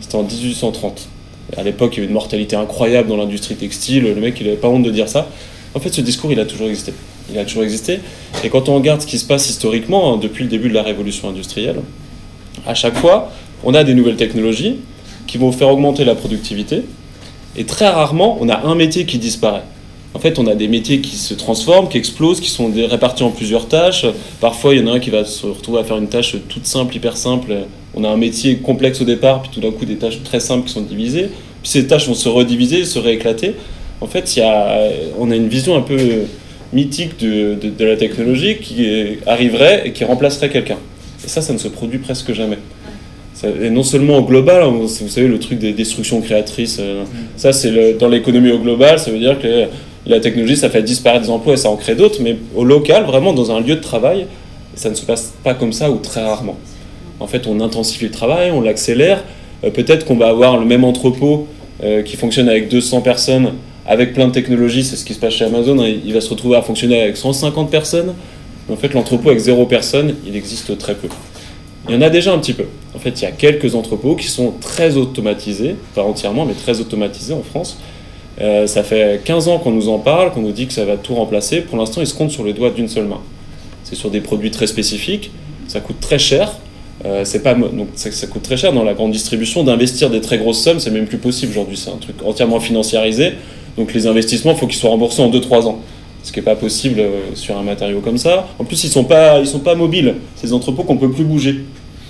C'était en 1830. À l'époque, il y avait une mortalité incroyable dans l'industrie textile, le mec, il n'avait pas honte de dire ça. En fait, ce discours, il a toujours existé. Il a toujours existé. Et quand on regarde ce qui se passe historiquement, hein, depuis le début de la révolution industrielle, à chaque fois, on a des nouvelles technologies qui vont faire augmenter la productivité. Et très rarement, on a un métier qui disparaît. En fait, on a des métiers qui se transforment, qui explosent, qui sont répartis en plusieurs tâches. Parfois, il y en a un qui va se retrouver à faire une tâche toute simple, hyper simple. On a un métier complexe au départ, puis tout d'un coup, des tâches très simples qui sont divisées. Puis ces tâches vont se rediviser, se rééclater. En fait, il y a, on a une vision un peu mythique de, de- de la technologie qui arriverait et qui remplacerait quelqu'un. Et ça, ça ne se produit presque jamais. Ça- et non seulement au global, hein, vous savez, le truc des destructions créatrices, euh, ça c'est le- dans l'économie au global, ça veut dire que la technologie, ça fait disparaître des emplois et ça en crée d'autres, mais au local, vraiment dans un lieu de travail, ça ne se passe pas comme ça ou très rarement. En fait, on intensifie le travail, on l'accélère. Euh, Peut-être qu'on va avoir le même entrepôt euh, qui fonctionne avec 200 personnes, avec plein de technologies, c'est ce qui se passe chez Amazon, hein, il va se retrouver à fonctionner avec 150 personnes. Mais en fait, l'entrepôt avec zéro personne, il existe très peu. Il y en a déjà un petit peu. En fait, il y a quelques entrepôts qui sont très automatisés, pas entièrement, mais très automatisés en France. Euh, ça fait 15 ans qu'on nous en parle, qu'on nous dit que ça va tout remplacer. Pour l'instant, ils se comptent sur les doigts d'une seule main. C'est sur des produits très spécifiques, ça coûte très cher. Euh, pas donc ça, ça coûte très cher dans la grande distribution d'investir des très grosses sommes, c'est même plus possible aujourd'hui. C'est un truc entièrement financiarisé. Donc les investissements, il faut qu'ils soient remboursés en 2-3 ans. Ce qui n'est pas possible euh, sur un matériau comme ça. En plus, ils ne sont, pas- sont pas mobiles. Ces entrepôts qu'on ne peut plus bouger.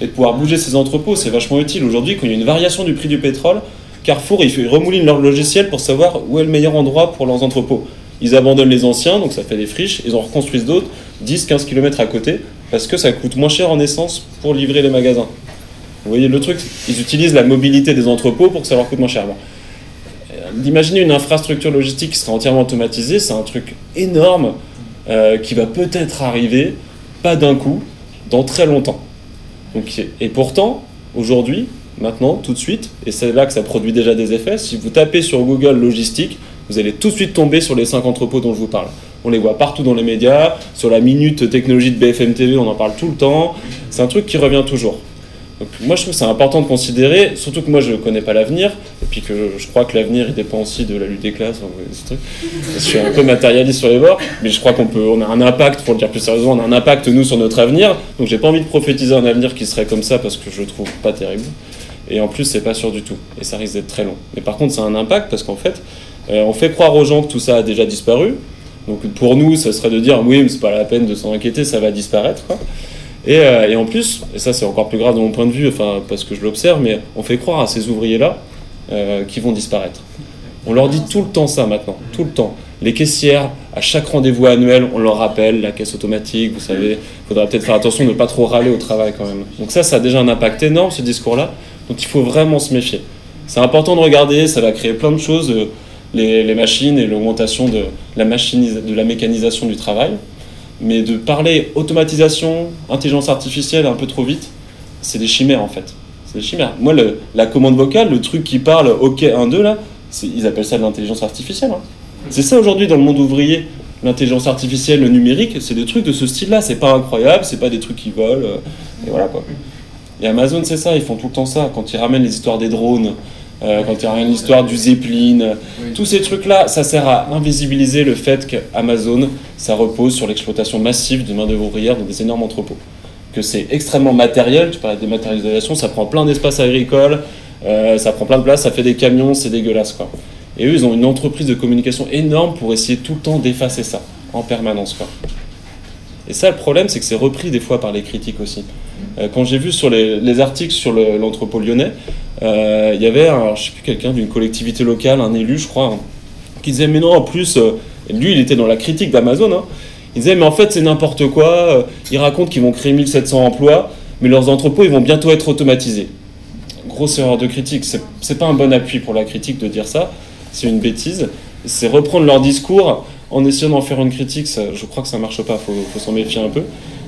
Et de pouvoir bouger ces entrepôts, c'est vachement utile. Aujourd'hui, quand il y a une variation du prix du pétrole, Carrefour, ils, remoulinent leur logiciel pour savoir où est le meilleur endroit pour leurs entrepôts. Ils abandonnent les anciens, donc ça fait des friches, ils en reconstruisent d'autres, 10-15 km à côté, parce que ça coûte moins cher en essence pour livrer les magasins. Vous voyez le truc Ils utilisent la mobilité des entrepôts pour que ça leur coûte moins cher. D'imaginer une infrastructure logistique qui sera entièrement automatisée, c'est un truc énorme euh, qui va peut-être arriver, pas d'un coup, dans très longtemps. Donc, et pourtant, aujourd'hui, maintenant, tout de suite, et c'est là que ça produit déjà des effets, si vous tapez sur Google logistique, vous allez tout de suite tomber sur les cinq entrepôts dont je vous parle. On les voit partout dans les médias, sur la minute technologie de BFM TV, on en parle tout le temps. C'est un truc qui revient toujours. Donc moi je trouve que c'est important de considérer, surtout que moi je ne connais pas l'avenir, et puis que je crois que l'avenir dépend aussi de la lutte des classes, enfin, ce truc. Je suis un peu matérialiste sur les bords, mais je crois qu'on peut, on a un impact, pour le dire plus sérieusement, on a un impact nous sur notre avenir, donc j'ai pas envie de prophétiser un avenir qui serait comme ça parce que je le trouve pas terrible. Et en plus c'est pas sûr du tout, et ça risque d'être très long. Mais par contre a un impact parce qu'en fait, euh, on fait croire aux gens que tout ça a déjà disparu, donc pour nous ça serait de dire oui mais c'est pas la peine de s'en inquiéter, ça va disparaître. Quoi. Et, euh, et en plus, et ça c'est encore plus grave de mon point de vue, enfin parce que je l'observe, mais on fait croire à ces ouvriers-là euh, qui vont disparaître. On leur dit tout le temps ça maintenant, tout le temps. Les caissières, à chaque rendez-vous annuel, on leur rappelle la caisse automatique, vous savez, il faudra peut-être faire attention de ne pas trop râler au travail quand même. Donc ça, ça a déjà un impact énorme ce discours-là, donc il faut vraiment se méfier. C'est important de regarder, ça va créer plein de choses, euh, les, machines et l'augmentation de de la mécanisation du travail. Mais de parler automatisation, intelligence artificielle un peu trop vite, c'est des chimères en fait. C'est des chimères. Moi, le- la commande vocale, le truc qui parle OK 1, 2 là, ils appellent ça de l'intelligence artificielle. hein. C'est ça aujourd'hui dans le monde ouvrier. L'intelligence artificielle, le numérique, c'est des trucs de ce style-là. C'est pas incroyable, c'est pas des trucs qui volent. euh, et voilà quoi. Et Amazon, c'est ça, ils font tout le temps ça. Quand ils ramènent les histoires des drones, euh, quand ils ramènent l'histoire du Zeppelin, tous ces trucs-là, ça sert à invisibiliser le fait qu'Amazon, ça repose sur l'exploitation massive de main-d'œuvre ouvrière dans des énormes entrepôts. Que c'est extrêmement matériel, tu parlais de dématérialisation, ça prend plein d'espace agricole, euh, ça prend plein de place, ça fait des camions, c'est dégueulasse quoi. Et eux, ils ont une entreprise de communication énorme pour essayer tout le temps d'effacer ça, en permanence quoi. Et ça, le problème, c'est que c'est repris des fois par les critiques aussi. Euh, quand j'ai vu sur les, les articles sur le- l'entrepôt lyonnais, euh, il y avait, un, je sais plus, quelqu'un d'une collectivité locale, un élu, je crois, hein, qui disait Mais non, en plus, euh, lui, il était dans la critique d'Amazon. hein. Il disait, mais en fait, c'est n'importe quoi. Ils racontent qu'ils vont créer 1700 emplois, mais leurs entrepôts, ils vont bientôt être automatisés. Grosse erreur de critique. C'est pas un bon appui pour la critique de dire ça. C'est une bêtise. C'est reprendre leur discours en essayant d'en faire une critique. Je crois que ça marche pas. Faut, faut s'en méfier un peu.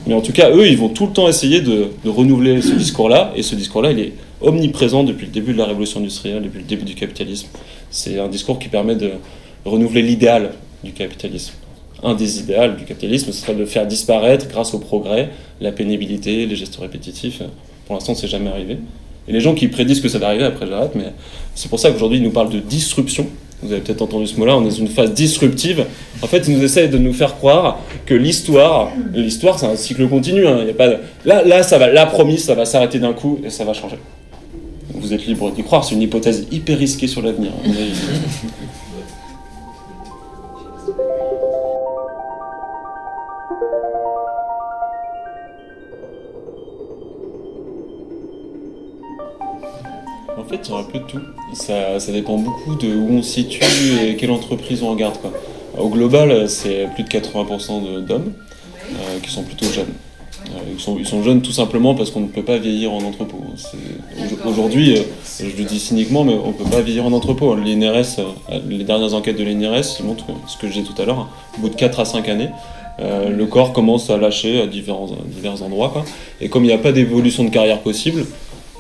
Mais en tout cas, eux, ils vont tout le temps essayer de, renouveler ce discours-là. Et ce discours-là, il est omniprésent depuis le début de la révolution industrielle, depuis le début du capitalisme. C'est un discours qui permet de renouveler l'idéal du capitalisme. Un des idéaux du capitalisme, ce serait de faire disparaître grâce au progrès, la pénibilité, les gestes répétitifs. Pour l'instant, c'est jamais arrivé. Et les gens qui prédisent que ça va arriver, après j'arrête, mais c'est pour ça qu'aujourd'hui ils nous parlent de disruption. Vous avez peut-être entendu ce mot-là, on est dans une phase disruptive. En fait, ils nous essayent de nous faire croire que l'histoire, l'histoire c'est un cycle continu. hein. Il y a pas là, là, ça va, la promis, ça va s'arrêter d'un coup et ça va changer. Vous êtes libre d'y croire, c'est une hypothèse hyper risquée sur l'avenir. Fait, il y a un peu de tout. Ça, ça dépend beaucoup de où on se situe et quelle entreprise on regarde. Quoi. Au global, c'est plus de 80% de- d'hommes euh, qui sont plutôt jeunes. Euh, ils, sont, ils sont jeunes tout simplement parce qu'on ne peut pas vieillir en entrepôt. Aujourd'hui, euh, je le dis cyniquement, mais on ne peut pas vieillir en entrepôt. L'INRS, euh, les dernières enquêtes de l'INRS montrent ce que je disais tout à l'heure. Au bout de 4 à 5 années, euh, le corps commence à lâcher à divers endroits. Quoi. Et comme il n'y a pas d'évolution de carrière possible,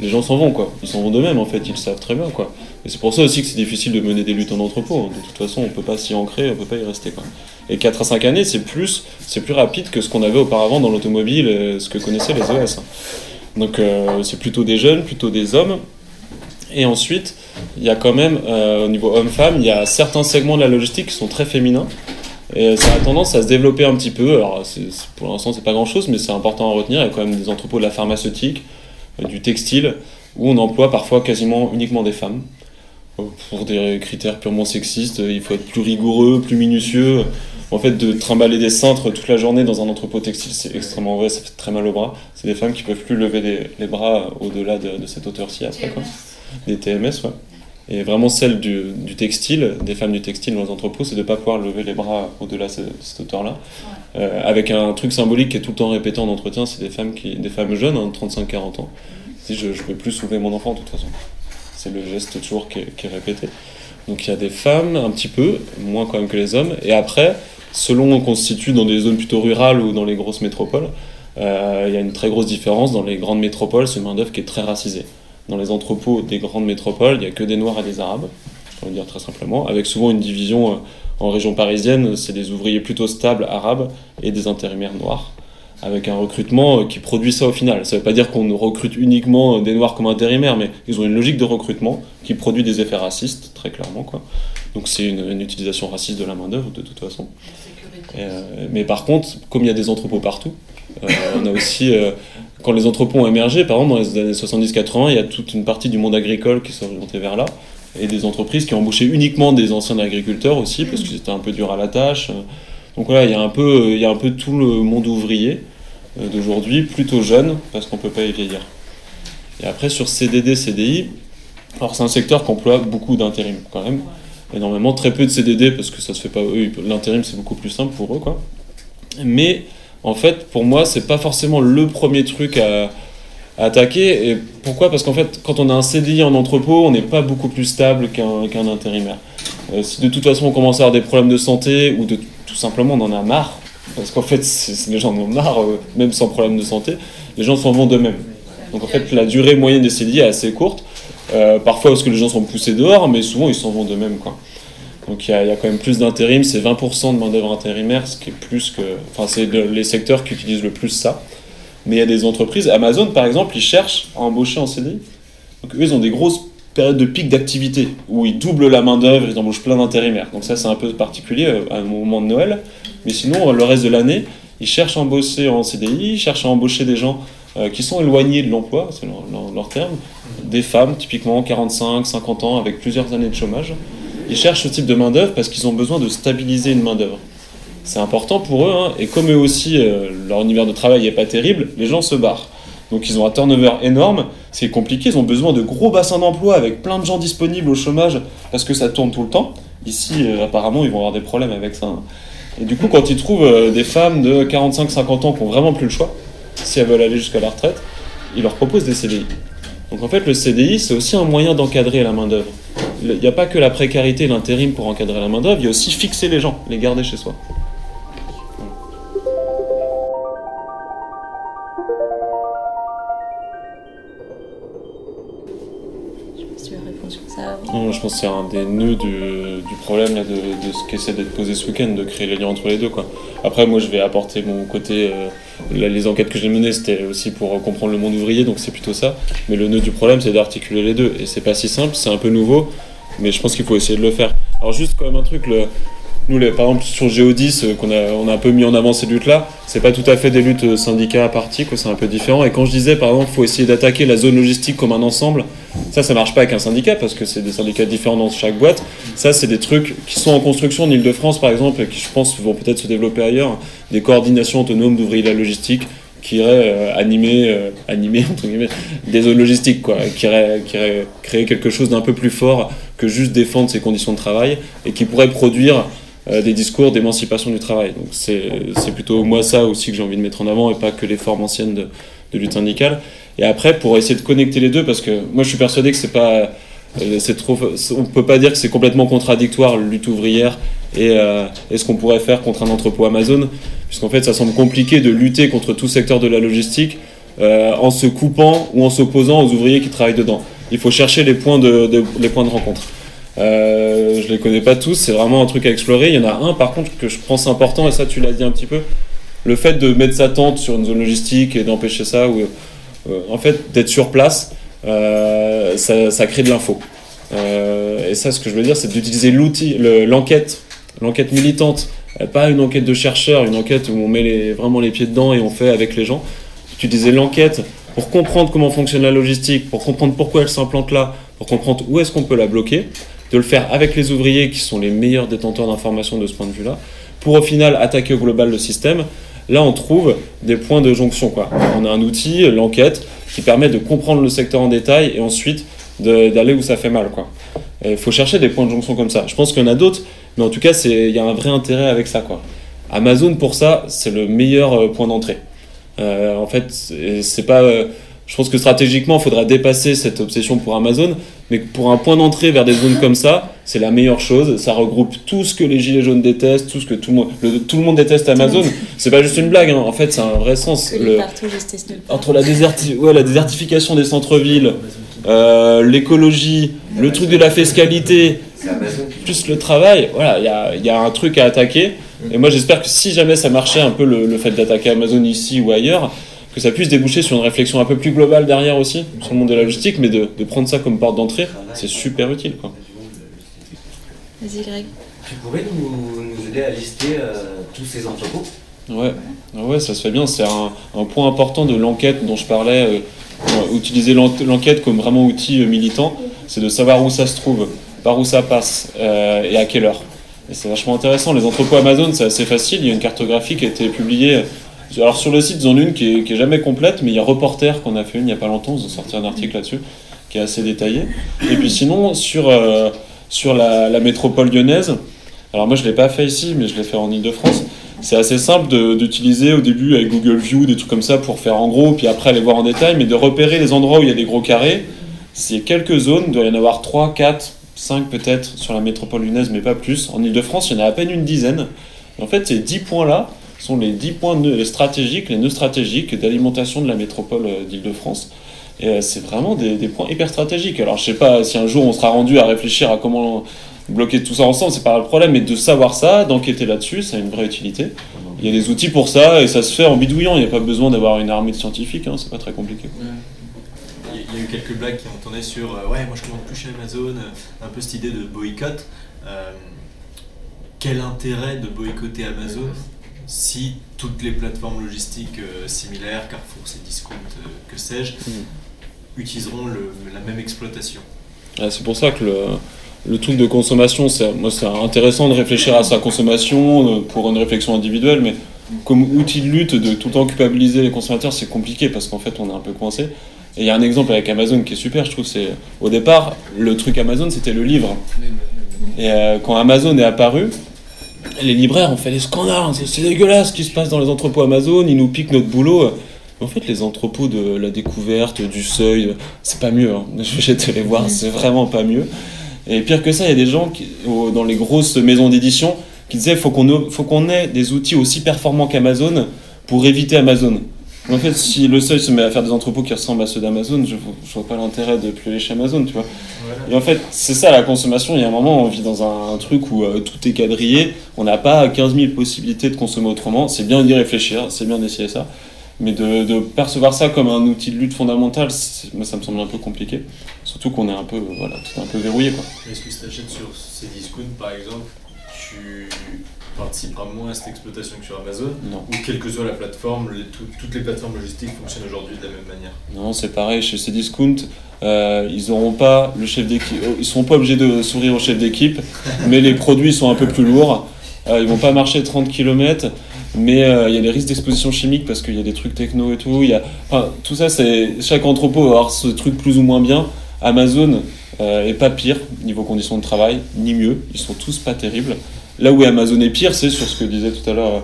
les gens s'en vont quoi. Ils s'en vont d'eux-mêmes en fait, ils le savent très bien quoi. Et c'est pour ça aussi que c'est difficile de mener des luttes en entrepôt. De toute façon, on peut pas s'y ancrer, on peut pas y rester quoi. Et 4 à 5 années, c'est plus, c'est plus rapide que ce qu'on avait auparavant dans l'automobile, et ce que connaissaient les ES. hein. Donc euh, c'est plutôt des jeunes, plutôt des hommes. Et ensuite, il y a quand même, euh, au niveau homme-femme, il y a certains segments de la logistique qui sont très féminins. Et ça a tendance à se développer un petit peu. Alors pour l'instant, c'est pas grand-chose, mais c'est important à retenir. Il y a quand même des entrepôts de la pharmaceutique, euh, du textile, où on emploie parfois quasiment uniquement des femmes. Euh, Pour des critères purement sexistes, euh, il faut être plus rigoureux, plus minutieux. En fait, de trimballer des cintres toute la journée dans un entrepôt textile, c'est extrêmement vrai, ça fait très mal au bras. C'est des femmes qui peuvent plus lever les, les bras au-delà de, de cette hauteur-ci après. Quoi. Des TMS, ouais. Et vraiment celle du, du textile, des femmes du textile dans les entrepôts, c'est de ne pas pouvoir lever les bras au-delà de ce- cette hauteur-là. Euh, avec un truc symbolique qui est tout le temps répété en entretien, c'est des femmes, qui, des femmes jeunes, hein, 35-40 ans. Si je ne peux plus soulever mon enfant de toute façon. C'est le geste toujours qui est, qui est répété. Donc il y a des femmes un petit peu, moins quand même que les hommes. Et après, selon qu'on se situe dans des zones plutôt rurales ou dans les grosses métropoles, euh, il y a une très grosse différence. Dans les grandes métropoles, c'est une main-d'œuvre qui est très racisée. Dans les entrepôts des grandes métropoles, il n'y a que des Noirs et des Arabes, on va dire très simplement, avec souvent une division euh, en région parisienne, c'est des ouvriers plutôt stables arabes et des intérimaires noirs, avec un recrutement euh, qui produit ça au final. Ça ne veut pas dire qu'on recrute uniquement euh, des Noirs comme intérimaires, mais ils ont une logique de recrutement qui produit des effets racistes, très clairement. Quoi. Donc c'est une, une utilisation raciste de la main-d'œuvre de toute façon. Euh, mais par contre, comme il y a des entrepôts partout, euh, on a aussi, euh, quand les entrepôts ont émergé, par exemple dans les années 70-80, il y a toute une partie du monde agricole qui s'est orientée vers là, et des entreprises qui ont embauché uniquement des anciens agriculteurs aussi, parce qu'ils étaient un peu durs à la tâche. Donc voilà, il y a un peu, il y a un peu tout le monde ouvrier euh, d'aujourd'hui, plutôt jeune, parce qu'on ne peut pas y vieillir. Et après, sur CDD, CDI, alors c'est un secteur qui emploie beaucoup d'intérim quand même, énormément, très peu de CDD, parce que ça se fait pas, l'intérim c'est beaucoup plus simple pour eux, quoi. Mais en fait, pour moi, c'est pas forcément le premier truc à, attaquer. Et pourquoi? Parce qu'en fait, quand on a un CDI en entrepôt, on n'est pas beaucoup plus stable qu'un intérimaire. Euh, si de toute façon on commence à avoir des problèmes de santé ou de tout simplement on en a marre, parce qu'en fait les gens en ont marre, euh, même sans problème de santé, les gens s'en vont d'eux-mêmes. Donc en fait la durée moyenne des CDI est assez courte, euh, parfois parce que les gens sont poussés dehors, mais souvent ils s'en vont d'eux-mêmes. Donc il y, a- quand même plus d'intérim, c'est 20% de main-d'œuvre intérimaire, ce qui est plus que. Enfin, c'est le- les secteurs qui utilisent le plus ça. Mais il y a des entreprises, Amazon par exemple, ils cherchent à embaucher en CDI. Donc eux, ils ont des grosses périodes de pic d'activité où ils doublent la main-d'œuvre, ils embauchent plein d'intérimaires. Donc ça, c'est un peu particulier euh, à un moment de Noël. Mais sinon, le reste de l'année, ils cherchent à embaucher en CDI, ils cherchent à embaucher des gens euh, qui sont éloignés de l'emploi, c'est leur terme, des femmes, typiquement 45, 50 ans, avec plusieurs années de chômage. Ils cherchent ce type de main-d'œuvre parce qu'ils ont besoin de stabiliser une main-d'œuvre. C'est important pour eux, hein, et comme eux aussi, euh, leur univers de travail n'est pas terrible, les gens se barrent. Donc ils ont un turnover énorme, c'est compliqué, ils ont besoin de gros bassins d'emploi avec plein de gens disponibles au chômage parce que ça tourne tout le temps. Ici, euh, apparemment, ils vont avoir des problèmes avec ça. hein. Et du coup, quand ils trouvent euh, des femmes de 45-50 ans qui ont vraiment plus le choix, si elles veulent aller jusqu'à la retraite, ils leur proposent des CDI. Donc en fait, le CDI, c'est aussi un moyen d'encadrer la main-d'œuvre. Il n'y a pas que la précarité et l'intérim pour encadrer la main-d'œuvre, il y a aussi fixer les gens, les garder chez soi. Je pense que c'est un des nœuds du, problème là, de, de ce qu'essaie d'être posé ce week-end, de créer les liens entre les deux. Après, moi, je vais apporter mon côté. euh, les enquêtes que j'ai menées, c'était aussi pour euh, comprendre le monde ouvrier, donc c'est plutôt ça. Mais le nœud du problème, c'est d'articuler les deux. Et c'est pas si simple, c'est un peu nouveau, mais je pense qu'il faut essayer de le faire. Alors, juste quand même un truc, le, nous, par exemple, sur Géodis, euh, qu'on a, on a un peu mis en avant ces luttes-là, c'est pas tout à fait des luttes euh, syndicats à partie, c'est un peu différent. Et quand je disais, par exemple, faut essayer d'attaquer la zone logistique comme un ensemble, ça, ça marche pas avec un syndicat parce que c'est des syndicats différents dans chaque boîte. Ça, c'est des trucs qui sont en construction en Ile-de-France, par exemple, et qui, je pense, vont peut-être se développer ailleurs. Des coordinations autonomes d'ouvriers de la logistique qui iraient euh, animer, animer entre guillemets, des zones logistiques, quoi, qui iraient, créer quelque chose d'un peu plus fort que juste défendre ses conditions de travail et qui pourrait produire des discours d'émancipation du travail. Donc c'est plutôt moi ça aussi que j'ai envie de mettre en avant et pas que les formes anciennes de, lutte syndicale. Et après, pour essayer de connecter les deux, parce que moi je suis persuadé que c'est pas, euh, trop, on peut pas dire que c'est complètement contradictoire lutte ouvrière et, euh, et ce qu'on pourrait faire contre un entrepôt Amazon, puisqu'en fait ça semble compliqué de lutter contre tout secteur de la logistique euh, en se coupant ou en s'opposant aux ouvriers qui travaillent dedans. Il faut chercher les points de- les points de rencontre. Euh, je les connais pas tous, c'est vraiment un truc à explorer. Il y en a un par contre que je pense important, et ça tu l'as dit un petit peu, le fait de mettre sa tente sur une zone logistique et d'empêcher ça, ou euh, en fait d'être sur place, euh, ça, crée de l'info. Euh, et ça, ce que je veux dire, c'est d'utiliser l'outil, le- l'enquête, l'enquête militante, pas une enquête de chercheur, une enquête où on met vraiment les pieds dedans et on fait avec les gens. Utiliser l'enquête pour comprendre comment fonctionne la logistique, pour comprendre pourquoi elle s'implante là, pour comprendre où est-ce qu'on peut la bloquer, de le faire avec les ouvriers qui sont les meilleurs détenteurs d'informations de ce point de vue-là, pour au final attaquer au global le système. Là, on trouve des points de jonction. On a un outil, l'enquête, qui permet de comprendre le secteur en détail et ensuite d'aller où ça fait mal. Il faut chercher des points de jonction comme ça. Je pense qu'il y en a d'autres, mais en tout cas, il y a un vrai intérêt avec ça. Amazon, pour ça, c'est le meilleur euh, point d'entrée. Euh, en fait, c'est pas. euh, je pense que stratégiquement, il faudra dépasser cette obsession pour Amazon, mais pour un point d'entrée vers des zones comme ça, c'est la meilleure chose. Ça regroupe tout ce que les gilets jaunes détestent, tout ce que tout le monde, le- tout le monde déteste Amazon. C'est pas juste une blague, hein. en fait, c'est un vrai sens. Le- entre la, déserti- ouais, la désertification des centres-villes, euh, l'écologie, le truc de la fiscalité, plus le travail, voilà, il y y a un truc à attaquer. Et moi, j'espère que si jamais ça marchait un peu le, le fait d'attaquer Amazon ici ou ailleurs, que ça puisse déboucher sur une réflexion un peu plus globale derrière aussi, sur le monde de la logistique, mais de, de prendre ça comme porte d'entrée, c'est super utile. Quoi. Vas-y, Greg. Tu pourrais nous, nous aider à lister euh, tous ces entrepôts? Ouais, Ah ouais, ça se fait bien. C'est un, un point important de l'enquête dont je parlais. euh, utiliser l'en- l'enquête comme vraiment outil euh, militant, c'est de savoir où ça se trouve, par où ça passe euh, et à quelle heure. Et c'est vachement intéressant. Les entrepôts Amazon, c'est assez facile. Il y a une cartographie qui a été publiée. Alors sur le site, ils en ont une qui est, jamais complète, mais il y a Reporter qu'on a fait une il n'y a pas longtemps. Ils ont sorti un article là-dessus qui est assez détaillé. Et puis sinon, sur, euh, sur la, métropole lyonnaise, alors moi je ne l'ai pas fait ici, mais je l'ai fait en Ile-de-France. C'est assez simple d'utiliser au début avec Google View, des trucs comme ça pour faire en gros, puis après aller voir en détail, mais de repérer les endroits où il y a des gros carrés. C'est quelques zones, il doit y en avoir 3, 4, 5 peut-être sur la métropole lyonnaise, mais pas plus. En Ile-de-France, il y en a à peine une dizaine. En fait, ces 10 points-là sont les 10 points stratégiques, les nœuds stratégiques d'alimentation de la métropole euh, d'Île-de-France. Et euh, c'est vraiment des, points hyper stratégiques. Alors je sais pas si un jour on sera rendu à réfléchir à comment bloquer tout ça ensemble, c'est pas le problème, mais de savoir ça, d'enquêter là-dessus, ça a une vraie utilité. Il y a des outils pour ça et ça se fait en bidouillant, il n'y a pas besoin d'avoir une armée de scientifiques, hein, c'est pas très compliqué. Il y a- eu quelques blagues qui tourné sur euh, ouais moi je commande plus chez Amazon, un peu cette idée de boycott. Quel intérêt de boycotter Amazon? Si toutes les plateformes logistiques euh, similaires, Carrefour, Cdiscount, euh, que sais-je, utiliseront le- la même exploitation Ah, C'est pour ça que le, le truc de consommation, c'est, moi c'est intéressant de réfléchir à sa consommation euh, pour une réflexion individuelle, mais comme outil de lutte, de tout le temps culpabiliser les consommateurs, c'est compliqué parce qu'en fait, on est un peu coincé. Et il y a un exemple avec Amazon qui est super, je trouve. C'est au départ, le truc Amazon, c'était le livre. Et euh, quand Amazon est apparu, les libraires ont fait des scandales. C'est- dégueulasse ce qui se passe dans les entrepôts Amazon. Ils nous piquent notre boulot. En fait, les entrepôts de la découverte, du seuil, c'est pas mieux. Hein. Je vais te les voir, c'est vraiment pas mieux. Et pire que ça, il y a des gens qui, dans les grosses maisons d'édition qui disaient faut faut qu'on ait des outils aussi performants qu'Amazon pour éviter Amazon. En fait, si le seuil se met à faire des entrepôts qui ressemblent à ceux d'Amazon, je, vois- je vois pas l'intérêt de plus aller chez Amazon, tu vois. Et en fait, c'est ça la consommation. Il y a un moment, on vit dans un, un truc où euh, tout est quadrillé. On n'a pas 15 000 possibilités de consommer autrement. C'est bien d'y réfléchir, c'est bien d'essayer ça. Mais de, de percevoir ça comme un outil de lutte fondamental, c'est- moi, ça me semble un peu compliqué. Surtout qu'on est un peu, voilà, tout un peu verrouillé, quoi. Est-ce que si tu achètes sur ces discounts, par exemple, tu participeras moins à cette exploitation que sur Amazon Non. Ou quelle que soit la plateforme, les- tout- toutes les plateformes logistiques fonctionnent aujourd'hui de la même manière Non, c'est pareil, chez ces discounts, euh, ils auront pas le chef d'équipe, euh, ils seront pas obligés de sourire au chef d'équipe, mais les produits sont un peu plus lourds. Euh, ils vont pas marcher 30 km, mais euh, il y a des risques d'exposition chimique parce qu'il y a des trucs techno et tout. Y a, enfin, tout ça, c'est chaque entrepôt va avoir ce truc plus ou moins bien. Amazon euh, est pas pire niveau conditions de travail, ni mieux. Ils sont tous pas terribles. Là où Amazon est pire, c'est sur ce que disait tout à l'heure euh,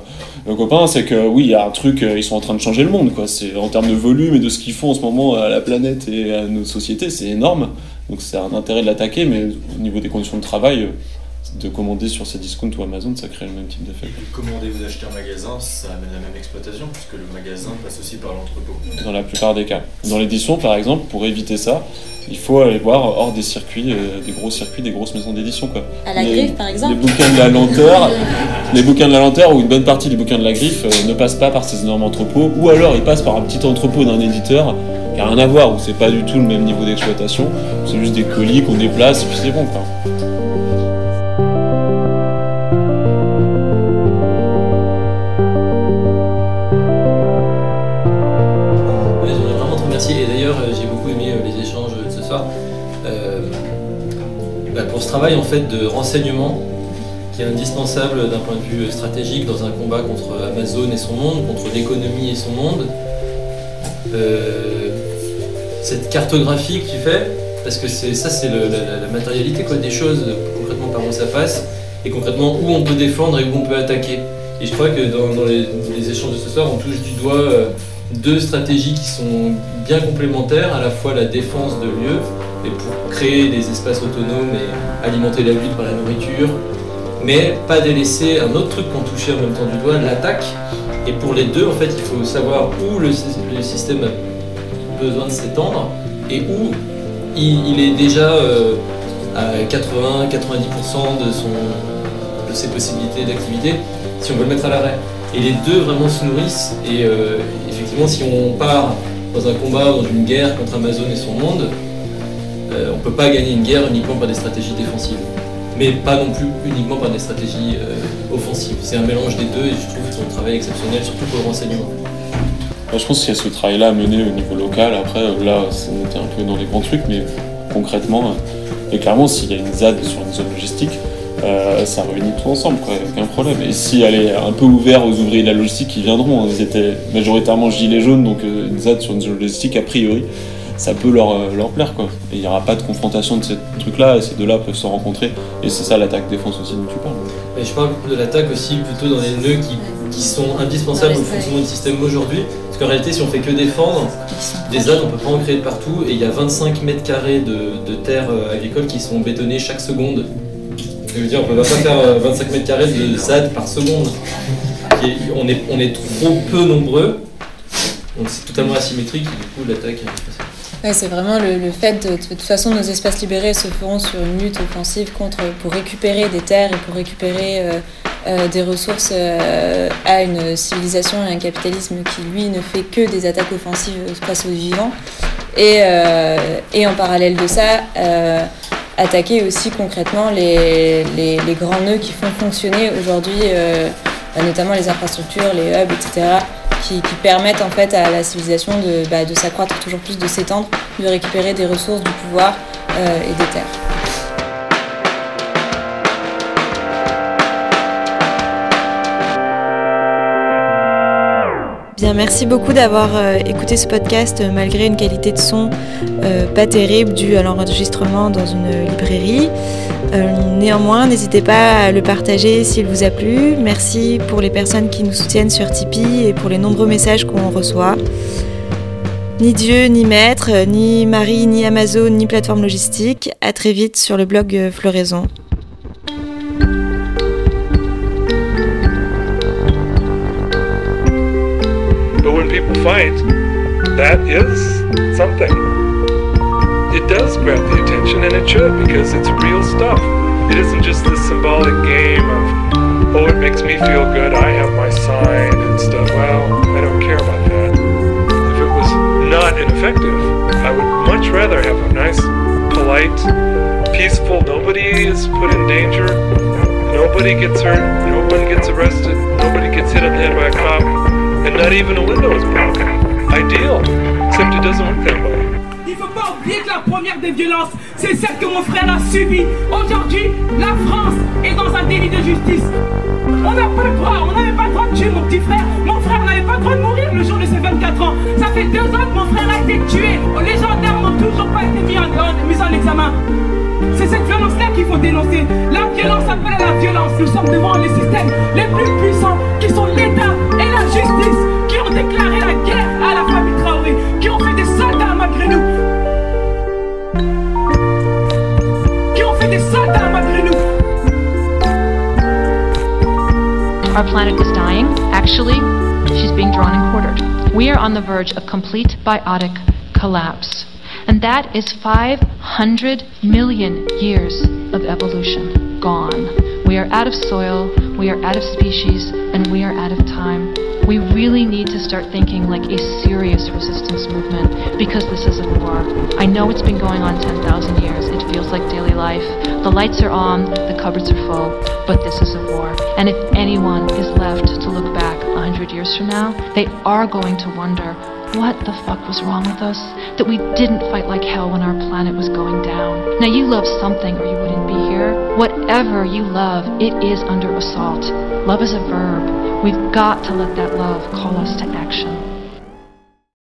le copain, c'est que oui, il y a un truc, euh, ils sont en train de changer le monde, quoi. C'est en termes de volume et de ce qu'ils font en ce moment à la planète et à nos sociétés, c'est énorme. Donc c'est un intérêt de l'attaquer, mais au niveau des conditions de travail, euh, de commander sur ces discounts ou Amazon, ça crée le même type d'effet. Et commander ou acheter un magasin, ça amène la même exploitation, puisque le magasin passe aussi par l'entrepôt. Dans la plupart des cas. Dans l'édition, par exemple, pour éviter ça, il faut aller voir hors des circuits, euh, des gros circuits, des grosses maisons d'édition, quoi. À la Les- griffe, par exemple Les bouquins de la lenteur, les bouquins de la lenteur ou une bonne partie des bouquins de la griffe euh, ne passent pas par ces énormes entrepôts, ou alors ils passent par un petit entrepôt d'un éditeur qui a rien à voir, où c'est pas du tout le même niveau d'exploitation, c'est juste des colis qu'on déplace et puis c'est bon quoi. Travail en fait de renseignement qui est indispensable d'un point de vue stratégique dans un combat contre Amazon et son monde, contre l'économie et son monde. Euh, cette cartographie que tu fais, parce que c'est ça c'est la, matérialité quoi, des choses, concrètement par où ça passe, et concrètement où on peut défendre et où on peut attaquer. Et je crois que dans, les échanges de ce soir, on touche du doigt euh, deux stratégies qui sont bien complémentaires, à la fois la défense de lieux, et pour créer des espaces autonomes et alimenter la lutte par la nourriture, mais pas délaisser un autre truc qu'on touchait en même temps du doigt, l'attaque. Et pour les deux, en fait, il faut savoir où le, sy- le système a besoin de s'étendre et où il, est déjà euh, à 80-90% de, de ses possibilités d'activité si on veut le mettre à l'arrêt. Et les deux vraiment se nourrissent et euh, effectivement si on part dans un combat, dans une guerre contre Amazon et son monde, euh, on ne peut pas gagner une guerre uniquement par des stratégies défensives, mais pas non plus uniquement par des stratégies euh, offensives. C'est un mélange des deux et je trouve un travail exceptionnel, surtout pour le renseignement. Moi, je pense qu'il y a ce travail-là à mener au niveau local. Après, euh, là, c'est monté un peu dans les grands trucs, mais concrètement, et clairement, s'il y a une ZAD sur une zone logistique, ça réunit tout ensemble, quoi, aucun problème. Et si elle est un peu ouverte aux ouvriers de la logistique, ils viendront. hein. Ils étaient majoritairement gilets jaunes, donc une ZAD sur une zone logistique, a priori, ça peut leur, euh, leur plaire, quoi. Et il n'y aura pas de confrontation de ces trucs-là, et ces deux-là peuvent se rencontrer. Et c'est ça l'attaque-défense aussi dont tu parles. Je parle de l'attaque aussi plutôt dans les nœuds qui, sont indispensables au fonctionnement du système aujourd'hui. Parce qu'en réalité, si on fait que défendre, des ZAD, on peut pas en créer de partout. Et il y a 25 mètres carrés de, de terres euh, agricoles qui sont bétonnées chaque seconde. Ça veut dire on peut pas faire euh, 25 mètres carrés de ZAD par seconde. On, est, est trop peu nombreux. Donc c'est totalement asymétrique. Et du coup, l'attaque. euh, C'est vraiment le, fait de, toute façon nos espaces libérés se feront sur une lutte offensive contre pour récupérer des terres et pour récupérer euh, euh, des ressources euh, à une civilisation et un capitalisme qui lui ne fait que des attaques offensives face aux vivants. Et, et en parallèle de ça attaquer aussi concrètement les, les, grands nœuds qui font fonctionner aujourd'hui notamment les infrastructures, les hubs, etc qui, permettent en fait à la civilisation de, bah, de s'accroître toujours plus, de s'étendre, de récupérer des ressources, du pouvoir euh, et des terres. Bien, merci beaucoup d'avoir euh, écouté ce podcast euh, malgré une qualité de son euh, pas terrible due à l'enregistrement dans une librairie. Néanmoins, n'hésitez pas à le partager s'il vous a plu. Merci pour les personnes qui nous soutiennent sur Tipeee et pour les nombreux messages qu'on reçoit. Ni Dieu, ni Maître, ni Marie, ni Amazon, ni plateforme logistique. À très vite sur le blog Floraison. is something. It does grab the attention, and it should, because it's real stuff. It isn't just this symbolic game of, oh, it makes me feel good, I have my sign and stuff. Well, I don't care about that. If it was not ineffective, I would much rather have a nice, polite, peaceful, nobody is put in danger, nobody gets hurt, no one gets arrested, nobody gets hit on the head by a cop. And not even a window is broken. Ideal. Except it doesn't work that way. La première des violences, c'est celle que mon frère a subie. Aujourd'hui, la France est dans un délit de justice. On n'a pas le droit, on n'avait pas le droit de tuer mon petit frère. Mon frère n'avait pas le droit de mourir le jour de ses 24 ans. Ça fait deux ans que mon frère a été tué. Les gendarmes n'ont toujours pas été mis en, mis en examen. C'est cette violence-là qu'il faut dénoncer. La violence appelle à la violence. Nous sommes devant les systèmes les plus puissants qui sont l'État et la justice qui ont déclaré la guerre à la famille Traoré, qui ont fait Our planet is dying. Actually, she's being drawn and quartered. We are on the verge of complete biotic collapse. And that is 500 million years of evolution gone. We are out of soil, we are out of species, and we are out of time. We really need to start thinking like a serious resistance movement because this is a war. I know it's been going on 10,000 years. It feels like daily life. The lights are on, the cupboards are full, but this is a war. And if anyone is left to look back 100 years from now, they are going to wonder what the fuck was wrong with us? That we didn't fight like hell when our planet was going down. Now, you love something or you wouldn't be here. Whatever you love, it is under assault. Love is a verb. We've got to let that love call us to action.